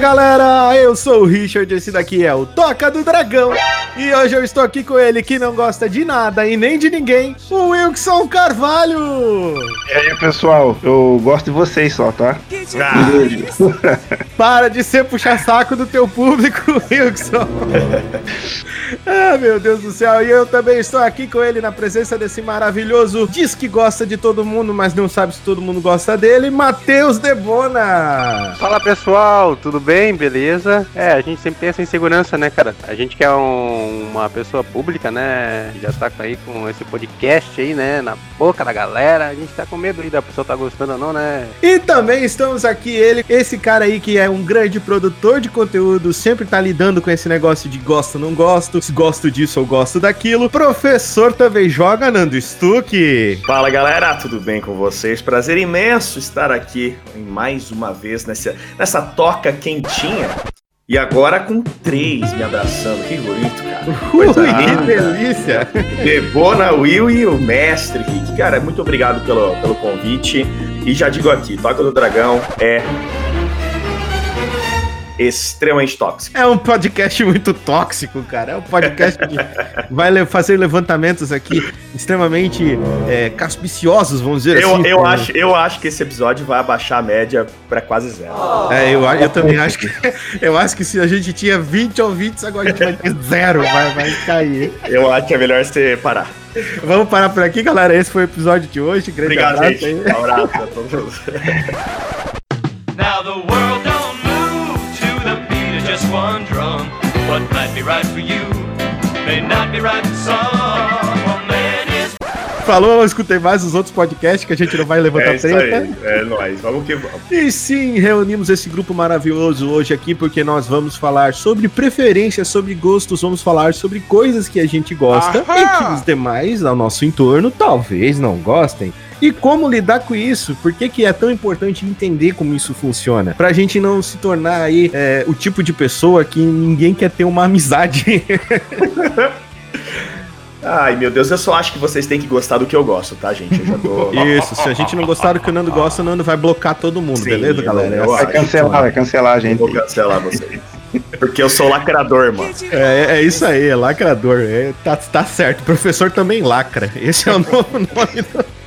Fala galera, eu sou o Richard, esse daqui é o Toca do Dragão e hoje eu estou aqui com ele que não gosta de nada e nem de ninguém, o Wilson Carvalho. E aí pessoal, eu gosto de vocês só, tá? Ah. Para de ser puxa-saco do teu público, Wilson. ah, meu Deus do céu, e eu também estou aqui com ele na presença desse maravilhoso, diz que gosta de todo mundo, mas não sabe se todo mundo gosta dele, Matheus Debona. Fala pessoal, tudo bem? Beleza? É, a gente sempre tem essa insegurança, né, cara? A gente que é um, uma pessoa pública, né? Já tá aí com esse podcast aí, né? Na boca da galera. A gente tá com medo aí da pessoa tá gostando ou não, né? E também estamos aqui, ele, esse cara aí que é um grande produtor de conteúdo, sempre tá lidando com esse negócio de gosto ou não gosto, se gosto disso ou gosto daquilo. Professor também joga, Nando Stuck. Fala galera, tudo bem com vocês? Prazer imenso estar aqui mais uma vez nessa, nessa toca quentinha. E agora com três me abraçando. Que bonito, cara. Ui, que delícia. Debona, Will e o mestre Rick. Cara, muito obrigado pelo, pelo convite. E já digo aqui, Toca do Dragão é extremamente tóxico. É um podcast muito tóxico, cara. É um podcast que vai fazer levantamentos aqui extremamente é, caspiciosos, vamos dizer eu, assim. Eu acho, eu acho que esse episódio vai abaixar a média para quase zero. É, eu, eu também acho que. Eu acho que se a gente tinha 20 ouvintes, agora a gente vai ter zero, vai, vai cair. Eu acho que é melhor você parar. Vamos parar por aqui, galera. Esse foi o episódio de hoje. Grande Obrigado, abraço gente. Aí. Um abraço a todos. One drum. What might be right for you may not be right for some. Falou, escutei mais os outros podcasts que a gente não vai levantar é treta. Aí, é nóis, vamos que vamos. E sim, reunimos esse grupo maravilhoso hoje aqui porque nós vamos falar sobre preferências, sobre gostos, vamos falar sobre coisas que a gente gosta Aham. e que os demais ao nosso entorno talvez não gostem. E como lidar com isso? Por que, que é tão importante entender como isso funciona? Pra gente não se tornar aí é, o tipo de pessoa que ninguém quer ter uma amizade. Ai, meu Deus, eu só acho que vocês têm que gostar do que eu gosto, tá, gente? Eu já tô... Isso, se a gente não gostar do que o Nando gosta, o Nando vai blocar todo mundo, Sim, beleza, galera? Eu, eu vai cancelar, vai cancelar a gente. vou cancelar vocês. Porque eu sou lacrador, mano. É, é isso aí, é lacrador. É, tá, tá certo. O professor também lacra. Esse é o nome do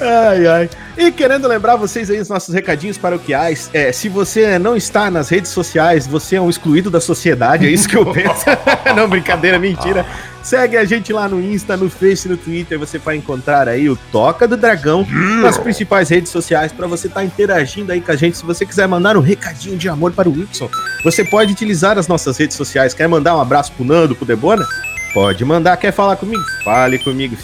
ai, ai. E querendo lembrar vocês aí os nossos recadinhos paroquiais, é, se você não está nas redes sociais, você é um excluído da sociedade, é isso que eu penso. não, brincadeira, mentira. Segue a gente lá no Insta, no Face, no Twitter, você vai encontrar aí o Toca do Dragão nas principais redes sociais para você estar tá interagindo aí com a gente. Se você quiser mandar um recadinho de amor para o Wilson, você pode utilizar as nossas redes sociais. Quer mandar um abraço pro Nando, pro Debona? Pode mandar, quer falar comigo? Fale comigo,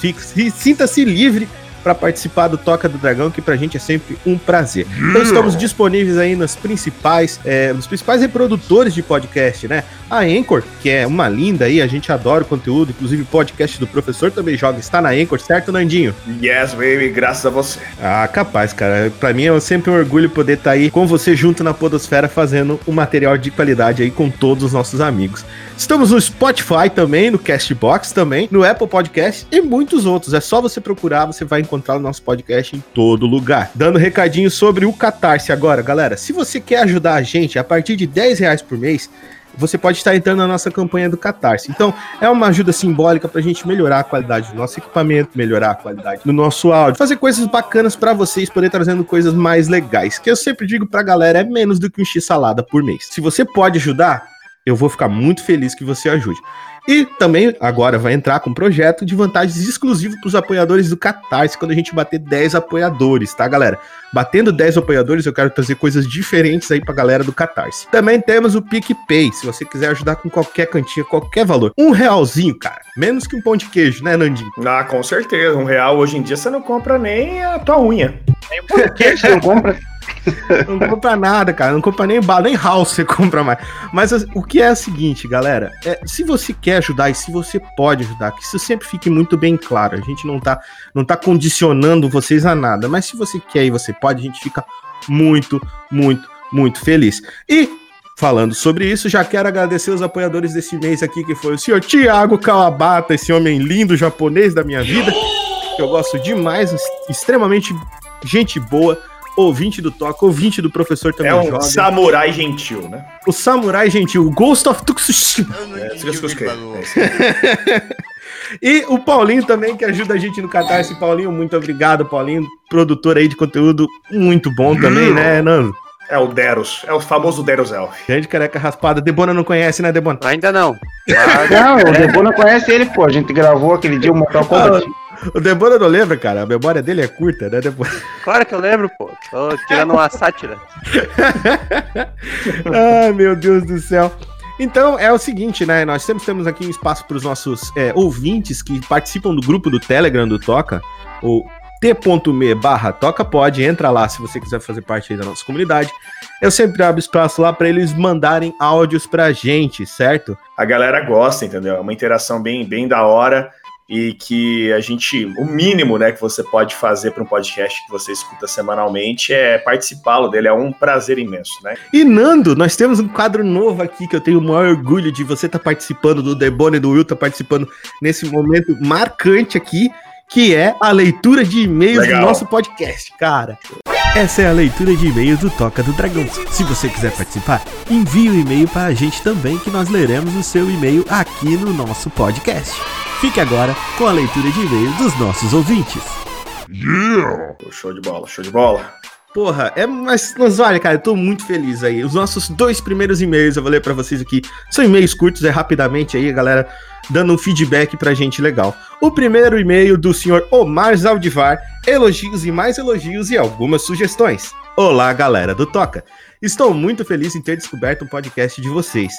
sinta-se livre para participar do Toca do Dragão, que pra gente é sempre um prazer. Então estamos disponíveis aí nos principais, é, nos principais reprodutores de podcast, né? A Anchor, que é uma linda aí, a gente adora o conteúdo, inclusive o podcast do professor também joga, está na Anchor, certo, Nandinho? Yes, baby, graças a você. Ah, capaz, cara. Pra mim é sempre um orgulho poder estar tá aí com você junto na Podosfera fazendo um material de qualidade aí com todos os nossos amigos. Estamos no Spotify também, no Castbox também, no Apple Podcast e muitos outros. É só você procurar, você vai encontrar o nosso podcast em todo lugar. Dando recadinho sobre o Catarse agora, galera. Se você quer ajudar a gente a partir de 10 reais por mês, você pode estar entrando na nossa campanha do Catarse. Então, é uma ajuda simbólica para a gente melhorar a qualidade do nosso equipamento, melhorar a qualidade do nosso áudio, fazer coisas bacanas para vocês, poder trazendo coisas mais legais. Que eu sempre digo para a galera, é menos do que um x-salada por mês. Se você pode ajudar, eu vou ficar muito feliz que você ajude. E também agora vai entrar com um projeto de vantagens exclusivos para os apoiadores do Catarse quando a gente bater 10 apoiadores, tá, galera? Batendo 10 apoiadores, eu quero trazer coisas diferentes aí para a galera do Catarse. Também temos o PicPay, se você quiser ajudar com qualquer cantinha, qualquer valor. Um realzinho, cara. Menos que um pão de queijo, né, Nandinho? Ah, com certeza. Um real hoje em dia você não compra nem a tua unha. Nem o pão de queijo você não compra. não compra nada, cara. Não compra nem bala, nem house você compra mais. Mas o que é o seguinte, galera. É, se você quer ajudar e se você pode ajudar, que isso sempre fique muito bem claro. A gente não tá, não tá condicionando vocês a nada. Mas se você quer e você pode, a gente fica muito, muito, muito feliz. E Falando sobre isso, já quero agradecer os apoiadores desse mês aqui, que foi o senhor Tiago Kawabata, esse homem lindo japonês da minha vida, que eu gosto demais, extremamente gente boa, ouvinte do Toca, ouvinte do professor também É um joga. samurai gentil, né? O Samurai Gentil, o Ghost of Tsushima. É, que. É isso. E o Paulinho também, que ajuda a gente no Catarse. Paulinho, muito obrigado, Paulinho. Produtor aí de conteúdo muito bom também, Hum. né, Nando? É o Deros. É o famoso Deros Elf. Grande careca raspada. Debona não conhece, né, Debona? Ainda não. Mas, Não, o Debona conhece ele, pô. A gente gravou aquele dia o Mortal Kombat. O Debona não lembra, cara. A memória dele é curta, né, Debona? claro que eu lembro, pô. Tô tirando uma sátira. Ai, meu Deus do céu. Então é o seguinte, né? Nós sempre temos aqui um espaço para os nossos é, ouvintes que participam do grupo do Telegram do Toca, o t.me barra Toca pode, entra lá se você quiser fazer parte aí da nossa comunidade. Eu sempre abro espaço lá para eles mandarem áudios pra gente, certo? A galera gosta, entendeu? É uma interação bem, bem da hora e que a gente, o mínimo, né, que você pode fazer para um podcast que você escuta semanalmente é participá-lo dele. É um prazer imenso, né? E Nando, nós temos um quadro novo aqui que eu tenho o maior orgulho de você estar participando, do Debone e do Will tá participando nesse momento marcante aqui, que é a leitura de e-mails Legal. do nosso podcast, cara. Essa é a leitura de e-mails do Toca do Dragão. Se você quiser participar, envie um e-mail para a gente também, que nós leremos o seu e-mail aqui no nosso podcast. Fique agora com a leitura de e-mails dos nossos ouvintes. Pô, Show de bola, show de bola. Porra, é, mas, mas olha, cara, eu tô muito feliz aí. Os nossos dois primeiros e-mails, eu vou ler pra vocês aqui. São e-mails curtos, é rapidamente aí, galera, dando um feedback pra gente legal. O primeiro e-mail do senhor Omar Zaldivar, elogios e mais elogios e algumas sugestões. Olá, galera do Toca. Estou muito feliz em ter descoberto um podcast de vocês,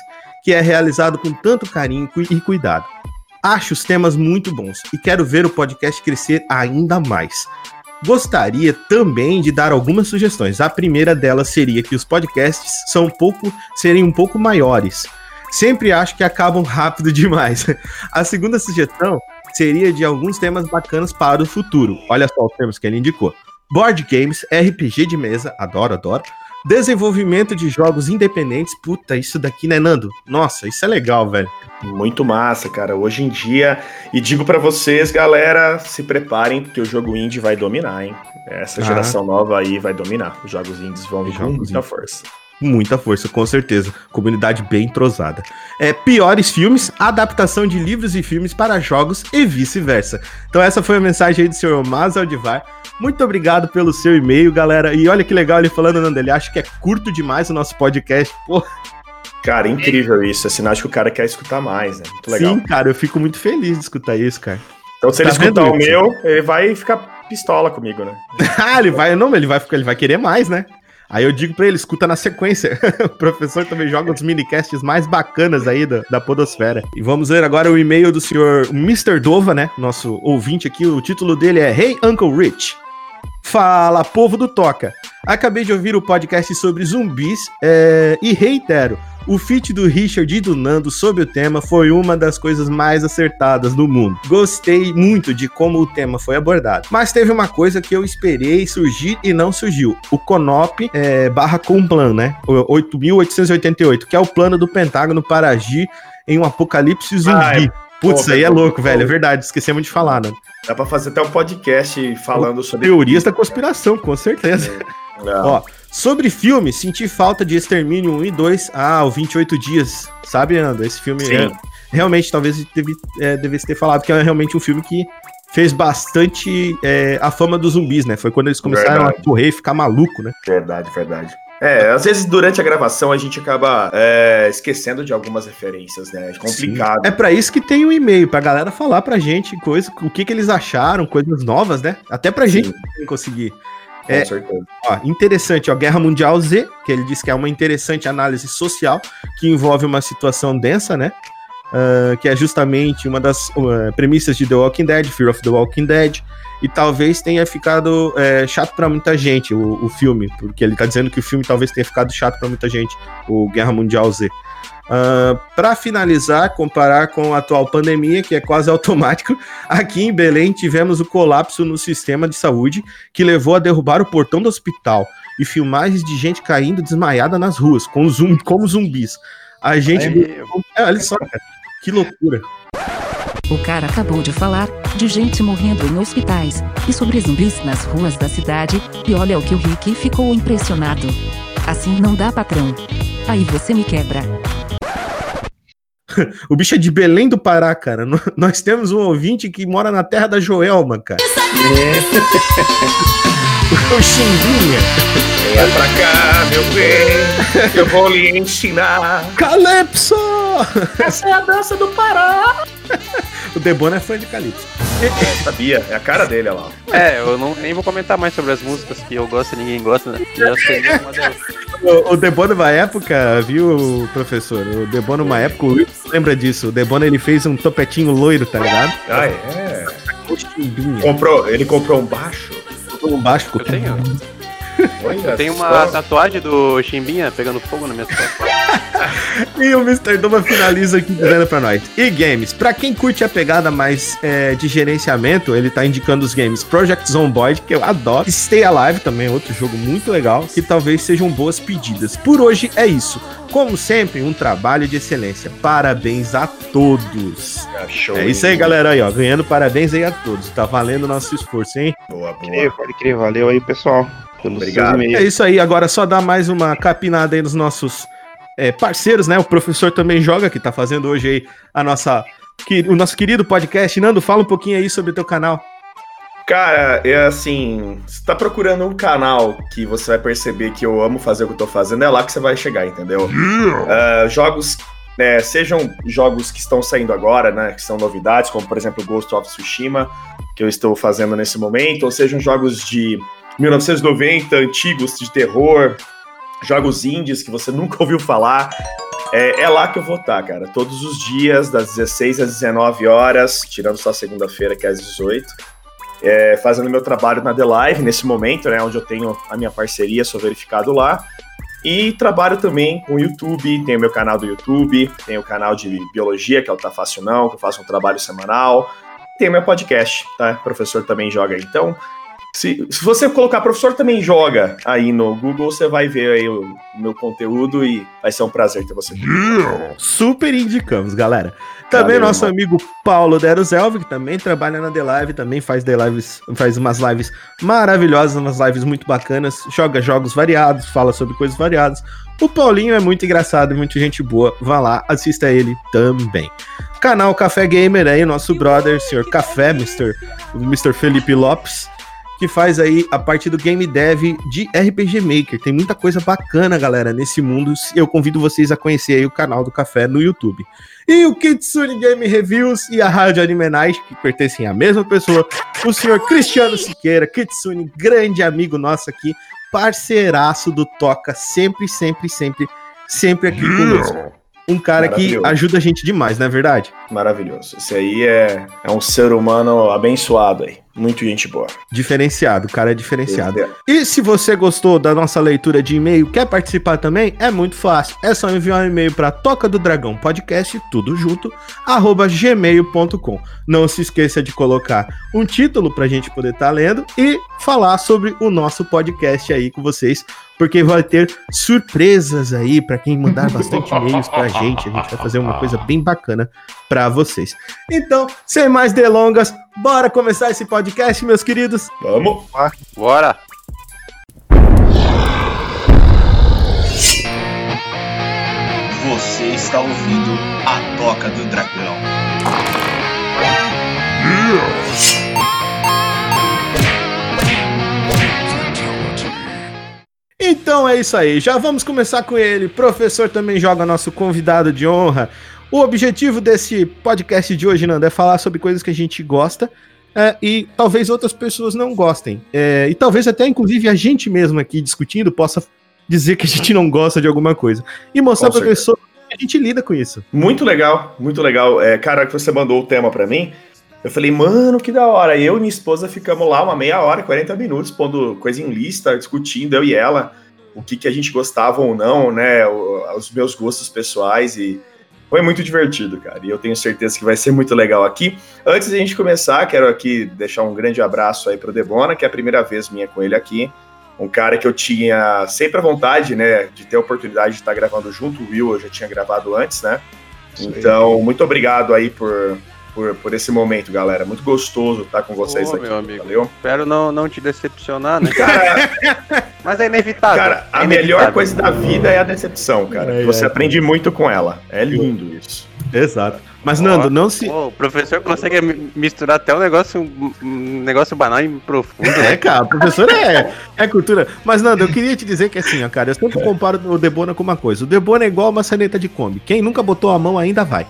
que é realizado com tanto carinho e cuidado. Acho os temas muito bons e quero ver o podcast crescer ainda mais. Gostaria também de dar algumas sugestões. A primeira delas seria que os podcasts são um pouco, serem um pouco maiores. Sempre acho que acabam rápido demais. A segunda sugestão seria de alguns temas bacanas para o futuro. Olha só os termos que ele indicou: board games, RPG de mesa, adoro, adoro. Desenvolvimento de jogos independentes. Puta, isso daqui, né, Nando? Nossa, isso é legal, velho. Muito massa, cara. Hoje em dia, e digo pra vocês, galera, se preparem porque o jogo indie vai dominar, hein? Essa Ah. geração nova aí vai dominar. Os jogos indies vão vir com muita força. Muita força, com certeza. Comunidade bem entrosada. É, piores filmes, adaptação de livros e filmes para jogos e vice-versa. Então essa foi a mensagem aí do senhor Mas Aldivar. Muito obrigado pelo seu e-mail, galera. E olha que legal ele falando, Nando, ele acha que é curto demais o nosso podcast. Pô, Cara, incrível isso. É sinal de que o cara quer escutar mais, né? Muito legal. sim, cara, eu fico muito feliz de escutar isso, cara. Então, se ele Tá escutar vendo, o meu, ele vai ficar pistola comigo, né? ah, ele vai, não, ele vai ele vai querer mais, né? Aí eu digo pra ele, escuta na sequência. o professor também joga os minicasts mais bacanas aí da, da Podosfera. E vamos ler agora o e-mail do senhor Mr. Dova, né? Nosso ouvinte aqui. O título dele é Hey Uncle Rich. Fala, povo do Toca. Acabei de ouvir o podcast sobre zumbis é, e reitero. O feat do Richard e do Nando sobre o tema foi uma das coisas mais acertadas do mundo. Gostei muito de como o tema foi abordado. Mas teve uma coisa que eu esperei surgir e não surgiu. O CONOP é, barra Complan, né? O 8.888, que é o plano do Pentágono para agir em um apocalipse zumbi. Ai, Putz, isso aí é louco, velho. É verdade, esquecemos de falar, né? Dá pra fazer até um podcast falando sobre. Teorias da conspiração, com certeza. Não. Ó, sobre filme, senti falta de Extermínio 1 e 2. Ah, o 28 Dias. Sabe, Nando? Esse filme Sim. é- realmente talvez deve, é, devesse ter falado que é realmente um filme que fez bastante é, a fama dos zumbis, né? Foi quando eles começaram Verdade. a correr e ficar maluco, né? Verdade, verdade. É, às vezes durante a gravação a gente acaba é, esquecendo de algumas referências, né? É complicado. É pra isso que tem o e-mail, pra galera falar pra gente coisa, o que, que eles acharam, coisas novas, né? Até pra gente Sim, conseguir. com é- certeza. Ó, interessante, ó, Guerra Mundial Z, que ele diz que é uma interessante análise social que envolve uma situação densa, né? Ah, que é justamente uma das uh, premissas de The Walking Dead, Fear of the Walking Dead, e talvez tenha ficado é, chato pra muita gente o, o filme, porque ele tá dizendo que o filme talvez tenha ficado chato pra muita gente, o Guerra Mundial Z. Uh, para finalizar, comparar com a atual pandemia, que é quase automático, aqui em Belém tivemos o colapso no sistema de saúde que levou a derrubar o portão do hospital e filmagens de gente caindo desmaiada nas ruas, com zum, como zumbis. A gente. Aí, É, olha só, cara, que loucura. O cara acabou de falar de gente morrendo em hospitais e sobre zumbis nas ruas da cidade, e olha o que o Rick ficou impressionado. Assim não dá, patrão. Aí você me quebra. O bicho é de Belém do Pará, cara. Nó- Nós temos um ouvinte que mora na terra da Joelma, cara. O Chimbinha. Venha pra cá, meu bem, que eu vou lhe ensinar. Calypso! Essa é a dança do Pará. O Debona é fã de Calypso. É, sabia, é a cara dele, olha lá. É, eu não, nem vou comentar mais sobre as músicas que eu gosto e ninguém gosta, né? Já sei uma delas. O, o Debona uma época, viu, professor? O Debona uma época, o Wilson lembra disso. O Debona ele fez um topetinho loiro, tá ligado? Ah, é? Comprou, ele comprou um baixo? Um baixo ficou Eu tenho. Olha Eu tenho só. uma tatuagem do Chimbinha pegando fogo na minha tatuagem. E o Mr. Doma finaliza aqui dizendo pra nós. E games, pra quem curte a pegada mais é, de gerenciamento, ele tá indicando os games Project Zomboid, que eu adoro. Stay Alive também, outro jogo muito legal, que talvez sejam boas pedidas. Por hoje é isso. Como sempre, um trabalho de excelência. Parabéns a todos. Show, É hein? isso aí, galera aí, ó. Ganhando parabéns aí a todos. Tá valendo o nosso esforço, hein? Boa, Pode crer, boa. pode crer. Valeu aí, pessoal. Pelos Obrigado. seus e-mails. É isso aí, agora só dar mais uma capinada aí nos nossos é, parceiros, né? O professor também joga, que tá fazendo hoje aí a nossa, que, o nosso querido podcast. Nando, fala um pouquinho aí sobre o teu canal. Cara, é assim, você tá procurando um canal que você vai perceber que eu amo fazer o que eu tô fazendo, é lá que você vai chegar, entendeu? Ah, jogos, né, sejam jogos que estão saindo agora, né, que são novidades, como por exemplo Ghost of Tsushima, que eu estou fazendo nesse momento, ou sejam jogos de 1990, antigos, de terror, jogos indies que você nunca ouviu falar, é, é lá que eu vou estar, cara. Todos os dias, das 16 às 19 horas, tirando só segunda-feira, que é às 18 é, fazendo meu trabalho na The Live nesse momento, né, onde eu tenho a minha parceria, sou verificado lá. E trabalho também com o YouTube, tenho meu canal do YouTube, tenho o canal de biologia, que é o Tá Fácil Não, que eu faço um trabalho semanal. Tem meu podcast, tá? Professor também joga. Então, se, se você colocar professor também joga aí no Google, você vai ver aí o, o meu conteúdo e vai ser um prazer ter você. aqui. Super indicamos, galera. Também Valeu, nosso irmão. amigo Paulo Deruzelv, que também trabalha na The Live, também faz The Lives, faz umas lives maravilhosas, umas lives muito bacanas, joga jogos variados, fala sobre coisas variadas. O Paulinho é muito engraçado e muito gente boa. Vá lá, assista ele também. Canal Café Gamer aí, nosso brother, senhor Café, Mr. Mr. Felipe Lopes, que faz aí a parte do game dev de RPG Maker. Tem muita coisa bacana, galera, nesse mundo. Eu convido vocês a conhecer aí o canal do Café no YouTube. E o Kitsune Game Reviews e a Rádio Anime Night, que pertencem à mesma pessoa, o senhor Cristiano Siqueira, Kitsune, grande amigo nosso aqui, parceiraço do Toca, sempre, sempre, sempre, sempre aqui conosco. Um cara que ajuda a gente demais, não é verdade? Maravilhoso. Esse aí é, é um ser humano abençoado aí. Muito gente boa. Diferenciado, o cara é diferenciado. E se você gostou da nossa leitura de e-mail, quer participar também? É muito fácil. É só enviar um e-mail para toca do dragão podcast, tudo junto, arroba gmail.com. Não se esqueça de colocar um título pra gente poder estar lendo e falar sobre o nosso podcast aí com vocês, porque vai ter surpresas aí para quem mandar bastante e-mails pra gente. A gente vai fazer uma coisa bem bacana para vocês. Então, sem mais delongas, bora começar esse podcast, meus queridos. Vamos. Bora! Você está ouvindo a Toca do Dragão. Então é isso aí, já vamos começar com ele. Professor também joga nosso convidado de honra. O objetivo desse podcast de hoje, Nando, é falar sobre coisas que a gente gosta é, e talvez outras pessoas não gostem. É, e talvez até, inclusive, a gente mesmo aqui discutindo possa dizer que a gente não gosta de alguma coisa. E mostrar Com pra pessoa que a gente lida com isso. Muito legal, muito legal. É, cara, que você mandou o tema pra mim, eu falei, mano, que da hora. Eu e minha esposa ficamos lá uma meia hora, 40 minutos, pondo coisa em lista, discutindo, eu e ela, o que, que a gente gostava ou não, né? os meus gostos pessoais e foi muito divertido, cara. E eu tenho certeza que vai ser muito legal aqui. Antes da gente começar, quero aqui deixar um grande abraço aí pro Debona, que é a primeira vez minha com ele aqui. Um cara que eu tinha sempre a vontade, né, de ter a oportunidade de estar gravando junto. O Will eu já tinha gravado antes, né? Então, muito obrigado aí por, por, por esse momento, galera. Muito gostoso estar com vocês aqui. meu amigo. Valeu? Espero não, não te decepcionar, né? Cara, Mas é inevitável. cara, a É melhor inevitável. coisa da vida é a decepção, cara. É, Você é. aprende muito com ela. É lindo isso. Exato. Mas, Nando, não se. Pô, o professor consegue mi- misturar até um negócio, um negócio banal e profundo, É, né? cara, o professor é, é cultura. Mas, Nando, eu queria te dizer que assim, ó, cara, eu sempre comparo o Debona com uma coisa. O Debona é igual uma saneta de Kombi. Quem nunca botou a mão ainda vai.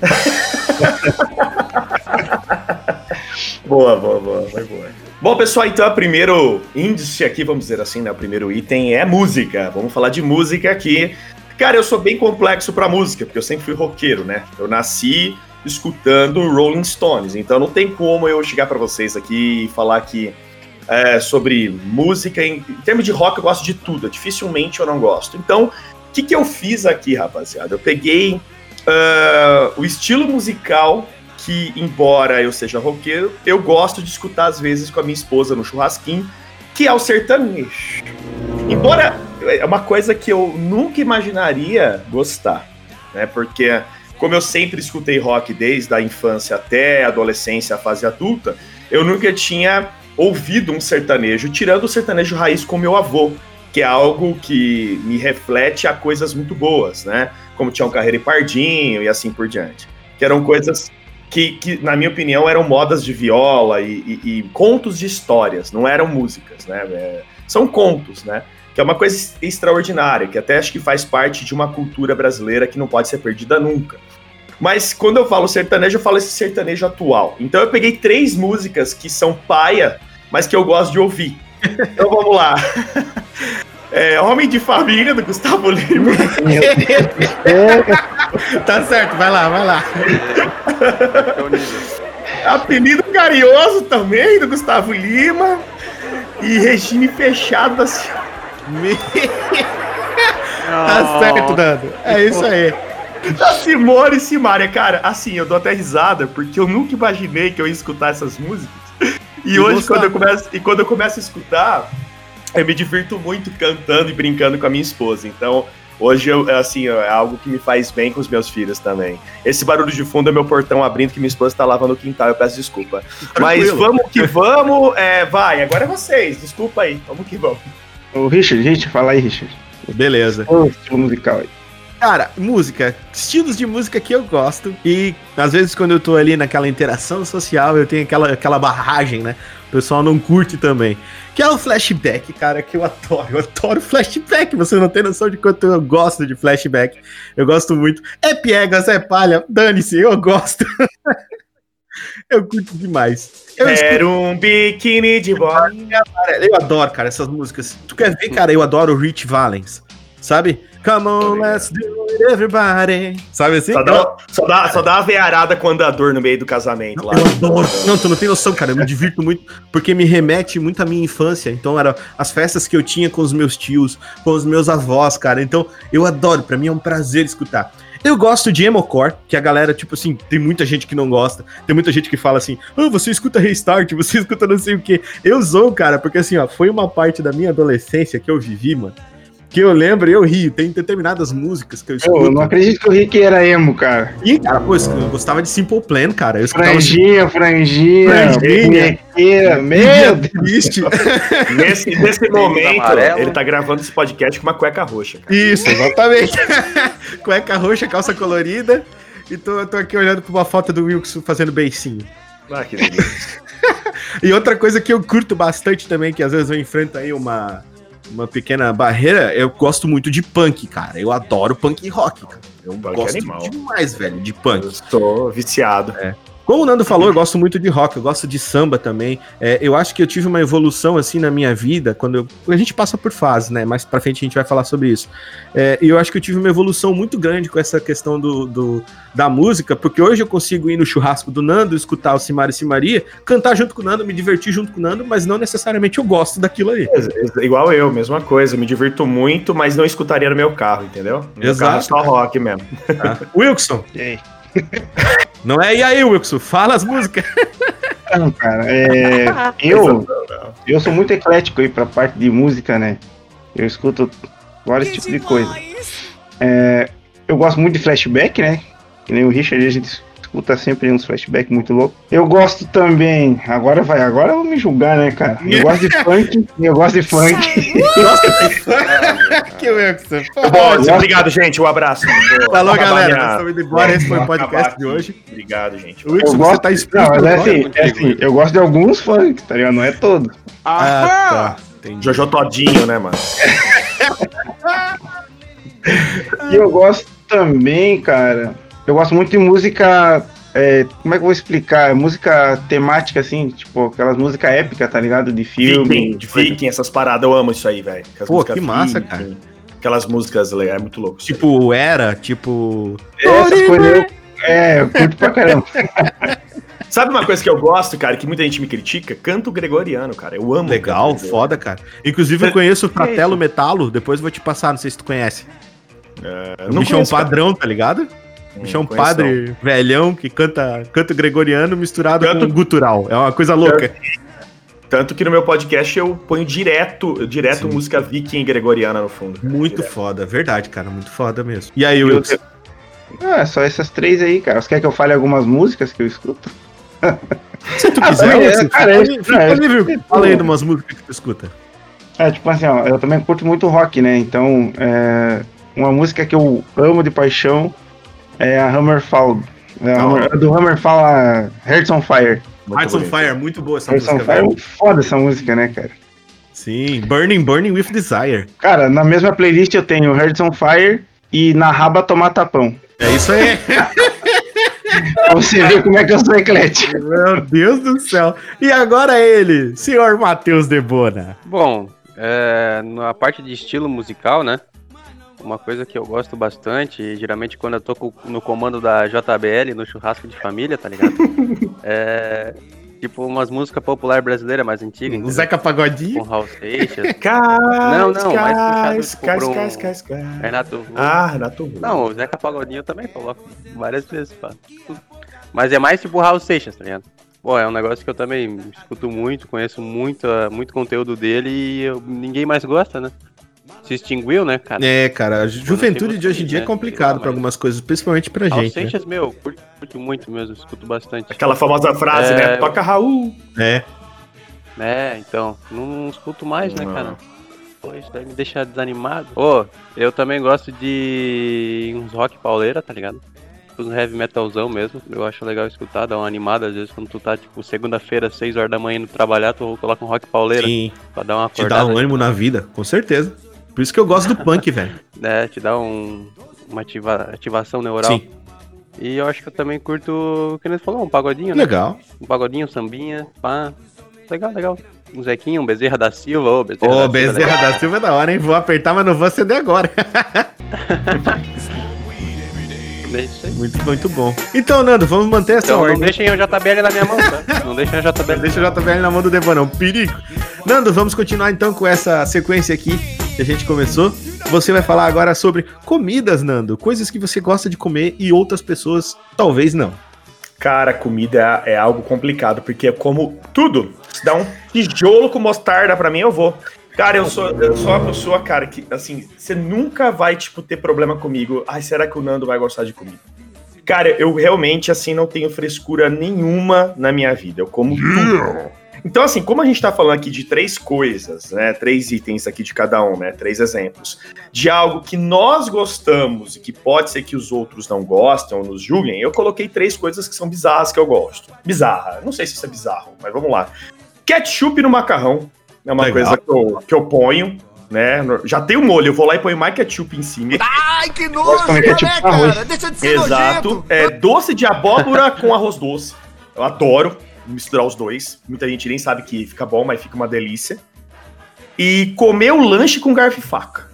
Boa, boa, boa, foi boa. Bom, pessoal, então o primeiro índice aqui, vamos dizer assim, né? O primeiro item é música. Vamos falar de música aqui. Cara, eu sou bem complexo pra música, porque eu sempre fui roqueiro, né? Eu nasci escutando Rolling Stones, então não tem como eu chegar pra vocês aqui e falar que é, sobre música. Em, em termos de rock, eu gosto de tudo. Dificilmente eu não gosto. Então, o que, que eu fiz aqui, rapaziada? Eu peguei ah, o estilo musical que, embora eu seja roqueiro, eu gosto de escutar às vezes com a minha esposa no churrasquinho, que é o sertanejo. Embora é uma coisa que eu nunca imaginaria gostar, né? Porque como eu sempre escutei rock desde a infância até a adolescência, a fase adulta, eu nunca tinha ouvido um sertanejo, tirando o sertanejo raiz com meu avô, que é algo que me reflete a coisas muito boas, né? Como Tião Carreira e Pardinho e assim por diante. Que eram coisas que, que, na minha opinião, eram modas de viola e, e- e contos de histórias, não eram músicas, né? É, são contos, né? Que é uma coisa ex- extraordinária, que até acho que faz parte de uma cultura brasileira que não pode ser perdida nunca. Mas quando eu falo sertanejo, eu falo esse sertanejo atual. Então eu peguei três músicas que são paia, mas que eu gosto de ouvir. Então vamos lá. É, Homem de Família, do Gustavo Lima. Tá certo, vai lá, vai lá. É. Apelido Carinhoso também, do Gustavo Lima. E Regime Fechado da Senhora. Me- Tá certo, Nando. É isso aí. da Simone e Simaria. Cara, assim, eu dou até risada, porque eu nunca imaginei que eu ia escutar essas músicas. E, E hoje, gostar. quando eu, começo, e quando eu começo a escutar, eu me divirto muito cantando e brincando com a minha esposa. Então, hoje, eu, assim, é algo que me faz bem com os meus filhos também. Esse barulho de fundo é meu portão abrindo, que minha esposa tá lavando o quintal, eu peço desculpa. Mas Tranquilo. vamos que vamos. É, vai, agora é vocês, desculpa aí. Vamos que vamos. Ô, Richard, gente, fala aí, Richard. Beleza. O estilo musical aí? Cara, música, estilos de música que eu gosto. E às vezes quando eu tô ali naquela interação social, eu tenho aquela, aquela barragem, né? O pessoal não curte também. Que é o flashback, cara, que eu adoro. Eu adoro flashback. Você não tem noção de quanto eu gosto de flashback. Eu gosto muito. É piegas, é palha. Dane-se, eu gosto. eu curto demais. Eu escuto Era um biquíni de bola. Eu adoro, cara, essas músicas. Tu quer ver, cara? Eu adoro o Rich Valens. Sabe? Come on, let's do it, everybody. Sabe assim? Só dá, só, dá, só dá uma veiarada com o andador no meio do casamento lá. Eu adoro. Não, tu não tem noção, cara. Eu me divirto muito porque me remete muito à minha infância. Então, eram as festas que eu tinha com os meus tios, com os meus avós, cara. Então, eu adoro. Pra mim é um prazer escutar. Eu gosto de emocore, que a galera, tipo assim, tem muita gente que não gosta. Tem muita gente que fala assim: ah, você escuta restart, você escuta não sei o quê. Eu sou, cara, porque assim, ó, foi uma parte da minha adolescência que eu vivi, mano. Que eu lembro e eu rio. Tem determinadas músicas que eu escuto. Eu não acredito que o Rick era emo, cara. E, cara, pô, eu gostava de Simple Plan, cara. Eu Franjinha, franjinha, Franjinha. punheteira, meu Deus. triste. Nesse, nesse momento, amarelo. ele tá gravando esse podcast com uma cueca roxa. cara. Isso, exatamente. Cueca roxa, calça colorida. E tô, tô aqui olhando pra uma foto do Wilson fazendo beicinho. Ah, que delícia. E outra coisa que eu curto bastante também, que às vezes eu enfrento aí uma, uma pequena barreira, eu gosto muito de punk, cara. Eu adoro punk rock, cara. Eu Punk gosto animal. demais, velho, de Eu punk. estou viciado. Como o Nando falou, eu gosto muito de rock, eu gosto de samba também. É, eu acho que eu tive uma evolução assim na minha vida, quando eu, a gente passa por fases, né? Mais pra frente a gente vai falar sobre isso. É, e eu acho que eu tive uma evolução muito grande com essa questão do, do- da música, porque hoje eu consigo ir no churrasco do Nando, escutar o Simari e Simaria, cantar junto com o Nando, me divertir junto com o Nando, mas não necessariamente eu gosto daquilo ali. Ex- ex- Igual eu, mesma coisa. Me divirto muito, mas não escutaria no meu carro, entendeu? No meu Exato, carro é só rock mesmo. Tá? Wilson, E aí? não é e aí, Wilson? Fala as músicas. Não, cara, é, eu, eu sou muito eclético aí pra parte de música, né? Eu escuto vários tipos de coisa. É, eu gosto muito de flashback, né? Que nem o Richard, a gente puta, sempre uns flashbacks muito loucos. Eu gosto também, agora vai, agora eu vou me julgar, né, cara? Eu gosto de funk, eu gosto de funk. que você Bom, obrigado, gente. Um abraço. Falou, galera. estamos indo embora. Esse foi o podcast de hoje. Obrigado, gente. O Wilson, Eu você gosto, tá não, mas é assim, é assim, eu gosto de alguns funk, tá ligado? Não é todo. Ah, tá. Entendi. Jojo Todinho, né, mano? E eu gosto também, cara. Eu gosto muito de música. é, como é que eu vou explicar? Música temática, assim, tipo, aquelas músicas épicas, tá ligado? De filme. Viking, de Viking, essas paradas. Eu amo isso aí, velho. Pô, que massa, Viking, cara. Aquelas músicas, é muito louco. Tipo, era, tipo. Essas coisas eu, é, eu curto pra caramba. Sabe uma coisa que eu gosto, cara, que muita gente me critica? Canto gregoriano, cara. Eu amo. Legal, foda, cara. Inclusive, eu conheço o Fratello Metalo, depois eu vou te passar, não sei se tu conhece. O não bicho é um conheço, cara. padrão, tá ligado? Hum, bicho é um padre velhão que canta canto gregoriano misturado Canto- com gutural. É uma coisa louca. Tanto que no meu podcast eu ponho direto, direto Sim. música viking gregoriana no fundo. Muito Direto. foda, verdade, cara, muito foda mesmo. E aí, Eu- Wilson? Ah, só essas três aí, cara. Você quer que eu fale algumas músicas que eu escuto? Se tu Ah, quiser, também, é, cara, fica, é- fica é- livre. é- Fala aí de umas músicas que tu escuta. É, tipo assim, ó, eu também curto muito rock, né? Então, é, uma música que eu amo de paixão é a Hammerfall. É a. Hammer- do Hammerfall, a Hearts on Fire. Hearts on. Fire, muito boa essa Hearts on música, Fire é velho. muito foda essa música, né, cara? Sim, Burning, Burning with Desire. Cara, na mesma playlist eu tenho Hearts on Fire e Na Raba Tomar Tapão. É isso aí. Pra você ver como é que eu sou eclético. Meu Deus do céu. E agora ele, senhor Matheus Debona. Bom, é, na parte de estilo musical, né? Uma coisa que eu gosto bastante, geralmente quando eu tô no comando da JBL, no churrasco de família, tá ligado? é. Tipo umas músicas popular brasileira mais antigas. O? Zeca Com Pagodinho. Raul Seixas, Cais, Não, não, mais puxado, tipo, cais, um- cais. Renato Russo. Ah, Renato Russo. Não, o Zeca Pagodinho eu também coloco várias vezes, pá. Mas é mais tipo Raul Seixas, tá ligado? Pô, é um negócio que eu também escuto muito, conheço muito, ah, muito conteúdo dele e eu- ninguém mais gosta, né? Se extinguiu, né, cara? É, cara, a juventude de hoje em dia é né? complicado Sei pra lá, algumas coisas, principalmente pra Raul gente, né? Seixas, meu, curto, curto muito mesmo, escuto bastante. Aquela famosa frase, É. né? Toca Raul. É. É, então, não escuto mais, né, Não. cara? Pô, isso daí me deixa desanimado. Ô, eu também gosto de uns rock pauleira, tá ligado? Tipo, Uns heavy metalzão mesmo. Eu acho legal escutar, dar uma animada. Às vezes quando tu tá, tipo, segunda-feira, 6 horas da manhã indo trabalhar, tu coloca um rock pauleira Sim, pra dar uma te dá acordada. um ânimo na vida, com certeza. Por isso que eu gosto do punk, velho. né? Te dá um, uma ativa- ativação neural. Sim, E eu acho que eu também curto, o que você falou, um pagodinho, né? legal. Um pagodinho, um sambinha, pá. Legal, legal. Um Zequinho, um Bezerra da Silva, ô, Bezerra Ô, da Silva. Bezerra legal. da Silva é da hora, hein? Vou apertar, mas não vou acender agora. É muito, muito bom. Então, Nando, vamos manter essa Então não ordem. deixem o JBL na minha mão, tá? Não deixem o JBL. Deixa o JBL na mão do é um perigo. Nando, vamos continuar então com essa sequência aqui que a gente começou. Você vai falar agora sobre comidas, Nando. Coisas que você gosta de comer e outras pessoas talvez não. Cara, comida é algo complicado, porque é como tudo. Se dá um tijolo com mostarda pra mim, eu vou. Cara, eu sou, eu sou uma pessoa, cara, que, assim, você nunca vai, tipo, ter problema comigo. Ai, será que o Nando vai gostar de comida? Cara, eu realmente, assim, não tenho frescura nenhuma na minha vida. Eu como tudo. Então, assim, como a gente tá falando aqui de três coisas, né? Três itens aqui de cada um, né? Três exemplos. De algo que nós gostamos e que pode ser que os outros não gostem ou nos julguem, eu coloquei três coisas que são bizarras que eu gosto. Bizarra. Não sei se isso é bizarro, mas vamos lá. Ketchup no macarrão é uma Legal. coisa que eu, que eu ponho, né? Já tem o molho, eu vou lá e ponho mais ketchup em cima. Ai, que nojo, né, cara? Deixa de ser Exato. nojento. É doce de abóbora com arroz doce. Eu adoro misturar os dois. Muita gente nem sabe que fica bom, mas fica uma delícia. E comer o lanche com garfo e faca.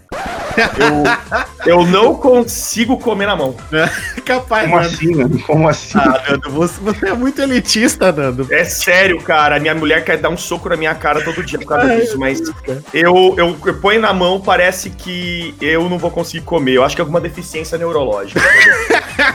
Eu, eu não consigo comer na mão. Capaz, Como Nando. assim, mano? Como assim? Ah, Nando, você, você é muito elitista, Nando. É sério, cara. Minha mulher quer dar um soco na minha cara todo dia por causa Ai, disso, mas eu, eu, eu ponho na mão, parece que eu não vou conseguir comer. Eu acho que é alguma deficiência neurológica.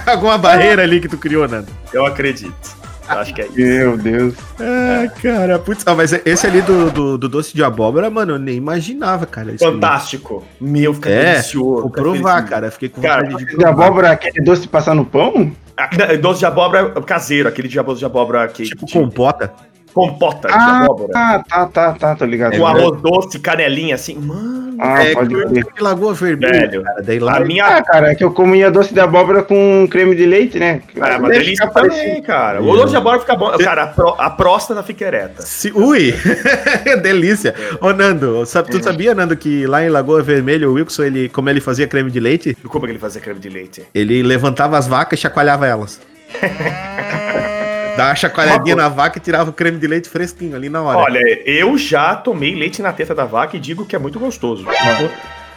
Alguma barreira ali que tu criou, Nando. Eu acredito. Acho que é isso. Meu Deus. Ah, cara, putz. Ah, mas esse ali do, do, do doce de abóbora, mano, eu nem imaginava, cara. Fantástico. Meu, fica É, delicioso. Vou provar, cara. Fiquei com Cara, vontade de De provar. abóbora, aquele doce de passar no pão? Ah, Doce de abóbora caseiro, aquele de doce de abóbora que. Tipo de- compota. Compota de Ah, abóbora. ah, tá, tá, tá, tô ligado. com arroz doce, canelinha assim. Mano. Ah, é, pode crer. de Lagoa Vermelha, Velho, cara. Daí lá A minha. Ah, cara, é que eu comia doce de abóbora com creme de leite, né? É uma Deve delícia ficar parecido. também, cara. O doce de abóbora fica bom. Cara, a, pró- a próstata fica ereta. Se- ui, delícia. Ô, Nando, sabe, tu sabia, Nando, que lá em Lagoa Vermelha, o Wilson, ele, como ele fazia creme de leite, Como é que ele fazia creme de leite? ele levantava as vacas e chacoalhava elas. Dava uma chacoalhadinha na vaca e tirava o creme de leite fresquinho ali na hora. Olha, eu já tomei leite na teta da vaca e digo que é muito gostoso.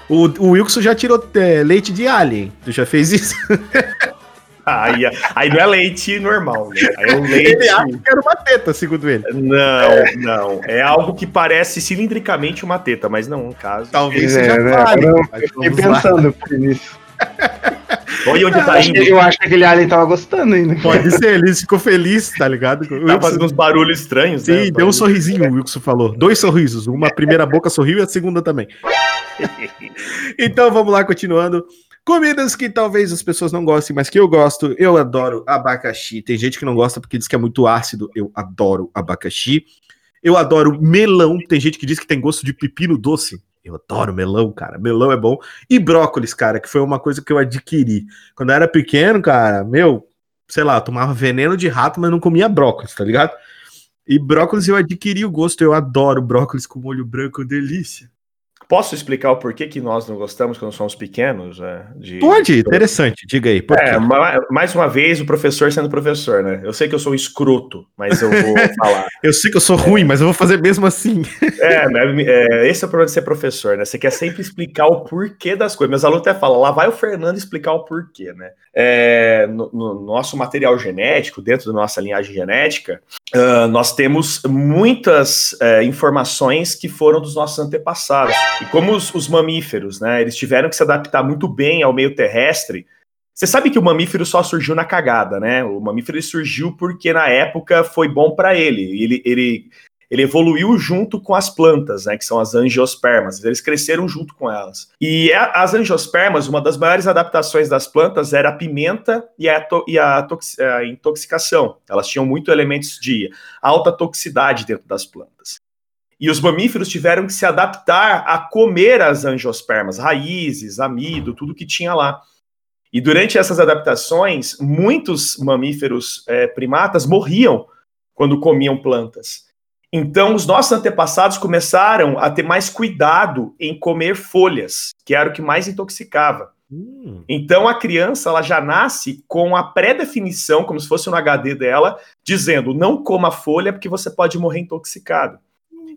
O, o Wilson já tirou é, leite de alien. Tu já fez isso? Aí, aí não é leite normal, né? Aí é um leite. Ele acha que era uma teta, segundo ele. Não, não. É algo que parece cilindricamente uma teta, mas não um caso. Talvez É, seja né? Eu fiquei lá. pensando nisso. Olha onde tá Acho que- indo. Eu acho que aquele alien tava gostando ainda. Pode ser, ele ficou feliz, tá ligado? Tá Wilson- fazendo uns barulhos estranhos, né? Sim, deu um sorrisinho, o Wilson falou. Dois sorrisos. Uma primeira boca sorriu e a segunda também. então vamos lá, continuando. Comidas que talvez as pessoas não gostem, mas que eu gosto. Eu adoro abacaxi. Tem gente que não gosta porque diz que é muito ácido. Eu adoro abacaxi. Eu adoro melão. Tem gente que diz que tem gosto de pepino doce. Eu adoro melão, cara. Melão é bom. E brócolis, cara, que foi uma coisa que eu adquiri. Quando eu era pequeno, cara, meu, sei lá, tomava veneno de rato, mas não comia brócolis, tá ligado? E brócolis eu adquiri o gosto. Eu adoro brócolis com molho branco, delícia. Posso explicar o porquê que nós não gostamos quando somos pequenos? né, de- Pode, interessante. Diga aí. Por É, mais uma vez o professor sendo professor, né? Eu sei que eu sou um escroto, mas eu vou falar. Eu sei que eu sou ruim, mas eu vou fazer mesmo assim. É, né, é, esse é o problema de ser professor, né? Você quer sempre explicar o porquê das coisas. Meus alunos até falam, lá vai o Fernando explicar o porquê, né? É, no, no nosso material genético, dentro da nossa linhagem genética, ah, nós temos muitas é, informações que foram dos nossos antepassados. E como os, os mamíferos, né? Eles tiveram que se adaptar muito bem ao meio terrestre. Você sabe que o mamífero só surgiu na cagada, né? O mamífero surgiu porque na época foi bom para ele. Ele, ele ele evoluiu junto com as plantas, né, que são as angiospermas. Eles cresceram junto com elas. E a- as angiospermas, uma das maiores adaptações das plantas era a pimenta e a, to- e a toxi- a intoxicação. Elas tinham muito elementos de alta toxicidade dentro das plantas. E os mamíferos tiveram que se adaptar a comer as angiospermas, raízes, amido, tudo que tinha lá. E durante essas adaptações, muitos mamíferos eh, primatas morriam quando comiam plantas. Então, os nossos antepassados começaram a ter mais cuidado em comer folhas, que era o que mais intoxicava. Hum, Então, a criança ela já nasce com a pré-definição, como se fosse no HD dela, dizendo: não coma folha porque você pode morrer intoxicado.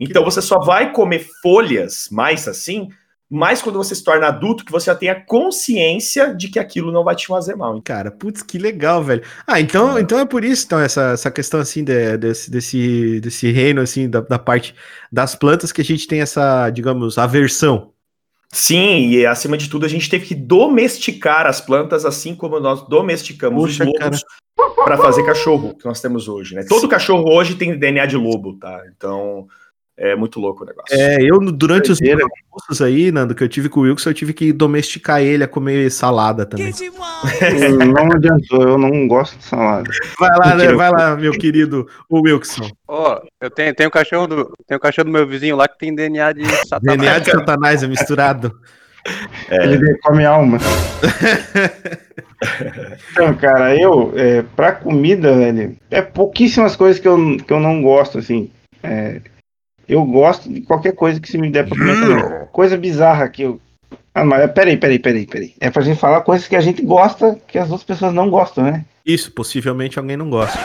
Então, você só vai comer folhas mais assim, mais quando você se torna adulto, que você já tenha consciência de que aquilo não vai te fazer mal. cara, putz, que legal, velho. Ah, então, então é por isso, então, essa, essa questão, assim, de- desse, desse, desse reino, assim, da, da parte das plantas que a gente tem essa, digamos, aversão. Sim, e acima de tudo a gente teve que domesticar as plantas assim como nós domesticamos Puxa, os lobos para fazer cachorro que nós temos hoje, né? Todo cachorro hoje tem DNA de lobo, tá? Então é muito louco o negócio. É, eu, durante os almoços aí, Nando, que eu tive com o Wilson, eu tive que domesticar ele a comer salada também. Hum, Não adiantou, eu não gosto de salada. Vai lá, né? Vai lá, meu querido o Wilson. Ó, eu tenho, tenho um cachorro do. Tem um cachorro do meu vizinho lá que tem DNA de satanás. DNA de Satanás é misturado. Ele come alma. então, cara, eu, é, pra comida, velho, é pouquíssimas coisas que eu, que eu não gosto, assim. É, eu gosto de qualquer coisa que se me der pra comer também. Coisa bizarra que eu. Ah, mas peraí, peraí, peraí, peraí. É pra gente falar coisas que a gente gosta que as outras pessoas não gostam, né? Isso, possivelmente alguém não gosta.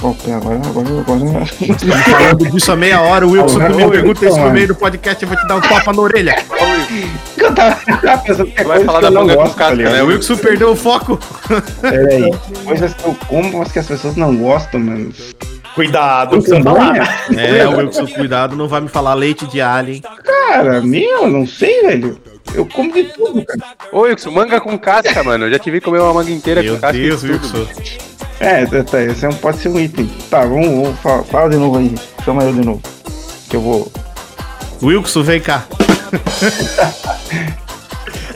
Pô, pera, agora, agora, agora. Falando disso há meia hora, o Wilson Ah, que me pergunta Wilson, isso no meio do podcast, eu vou te dar um topa na orelha. Eu tava, eu tava pensando que é Vai falar que da manga com gosto, tá casca, né? É, o Wilson perdeu o foco. Peraí. Coisas que eu como, mas que as pessoas não gostam, mano. Cuidado, falar. né? É, o Wilson, cuidado, não vai me falar leite de alien. Cara, meu, não sei, velho. Eu como de tudo, cara. Ô, Wilson, manga com casca, mano. Eu já te vi comer uma manga inteira Meu com casca. Deus, e tudo. Wilson. É, tá, tá, esse é um- pode ser um item. Tá, vamos, vamos fala, fala de novo aí. Chama eu de novo. Que eu vou. Wilson, vem cá.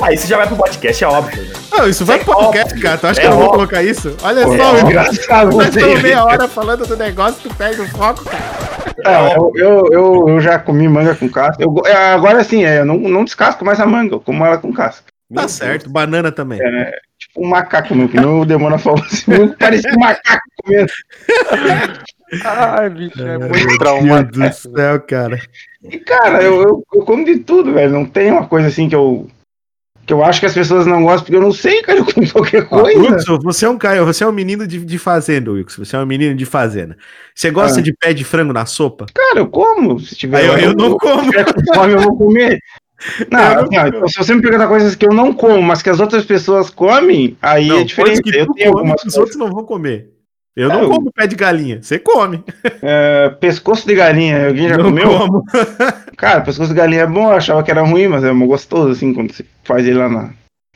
Ah, isso já vai pro podcast, é óbvio. Né? Não, isso vai pro podcast, cara. Tu acha que É eu não vou óbvio. colocar isso? Olha Pô, só, é engraçado Nós estamos meia hora falando do negócio, tu perde o foco, cara. É, eu, eu, eu, eu já comi manga com casca. Eu, é, agora sim, é, eu não, não descasco mais a manga, eu como ela com casca. Tá certo, banana também. Tipo um macaco, meu, que nem o Demona falou assim, muito parecia um macaco comendo. Ai, bicho, é muito Meu Deus do céu, cara. E, cara, eu, eu, eu como de tudo, velho. Não tem uma coisa assim que eu. Que eu acho que as pessoas não gostam, porque eu não sei, cara, eu como qualquer coisa. Wilson, você é um cara, você é um menino de, de fazenda, Wilson. Você é um menino de fazenda. Você gosta Ah. de pé de frango na sopa? Cara, eu como. Se tiver. Aí eu- eu não como. Se tiver com fome, eu vou comer. Não, Eu não assim, então, se você me perguntar coisas que eu não como, mas que as outras pessoas comem, aí é coisas diferente. que Eu tu tenho come, algumas que os coisas. outros não vão comer. Eu não É, eu- como pé de galinha. Você come. É, pescoço de galinha, alguém já não comeu? como. Cara, pescoço de galinha é bom, eu achava que era ruim, mas é gostoso, assim, quando você faz ele lá na,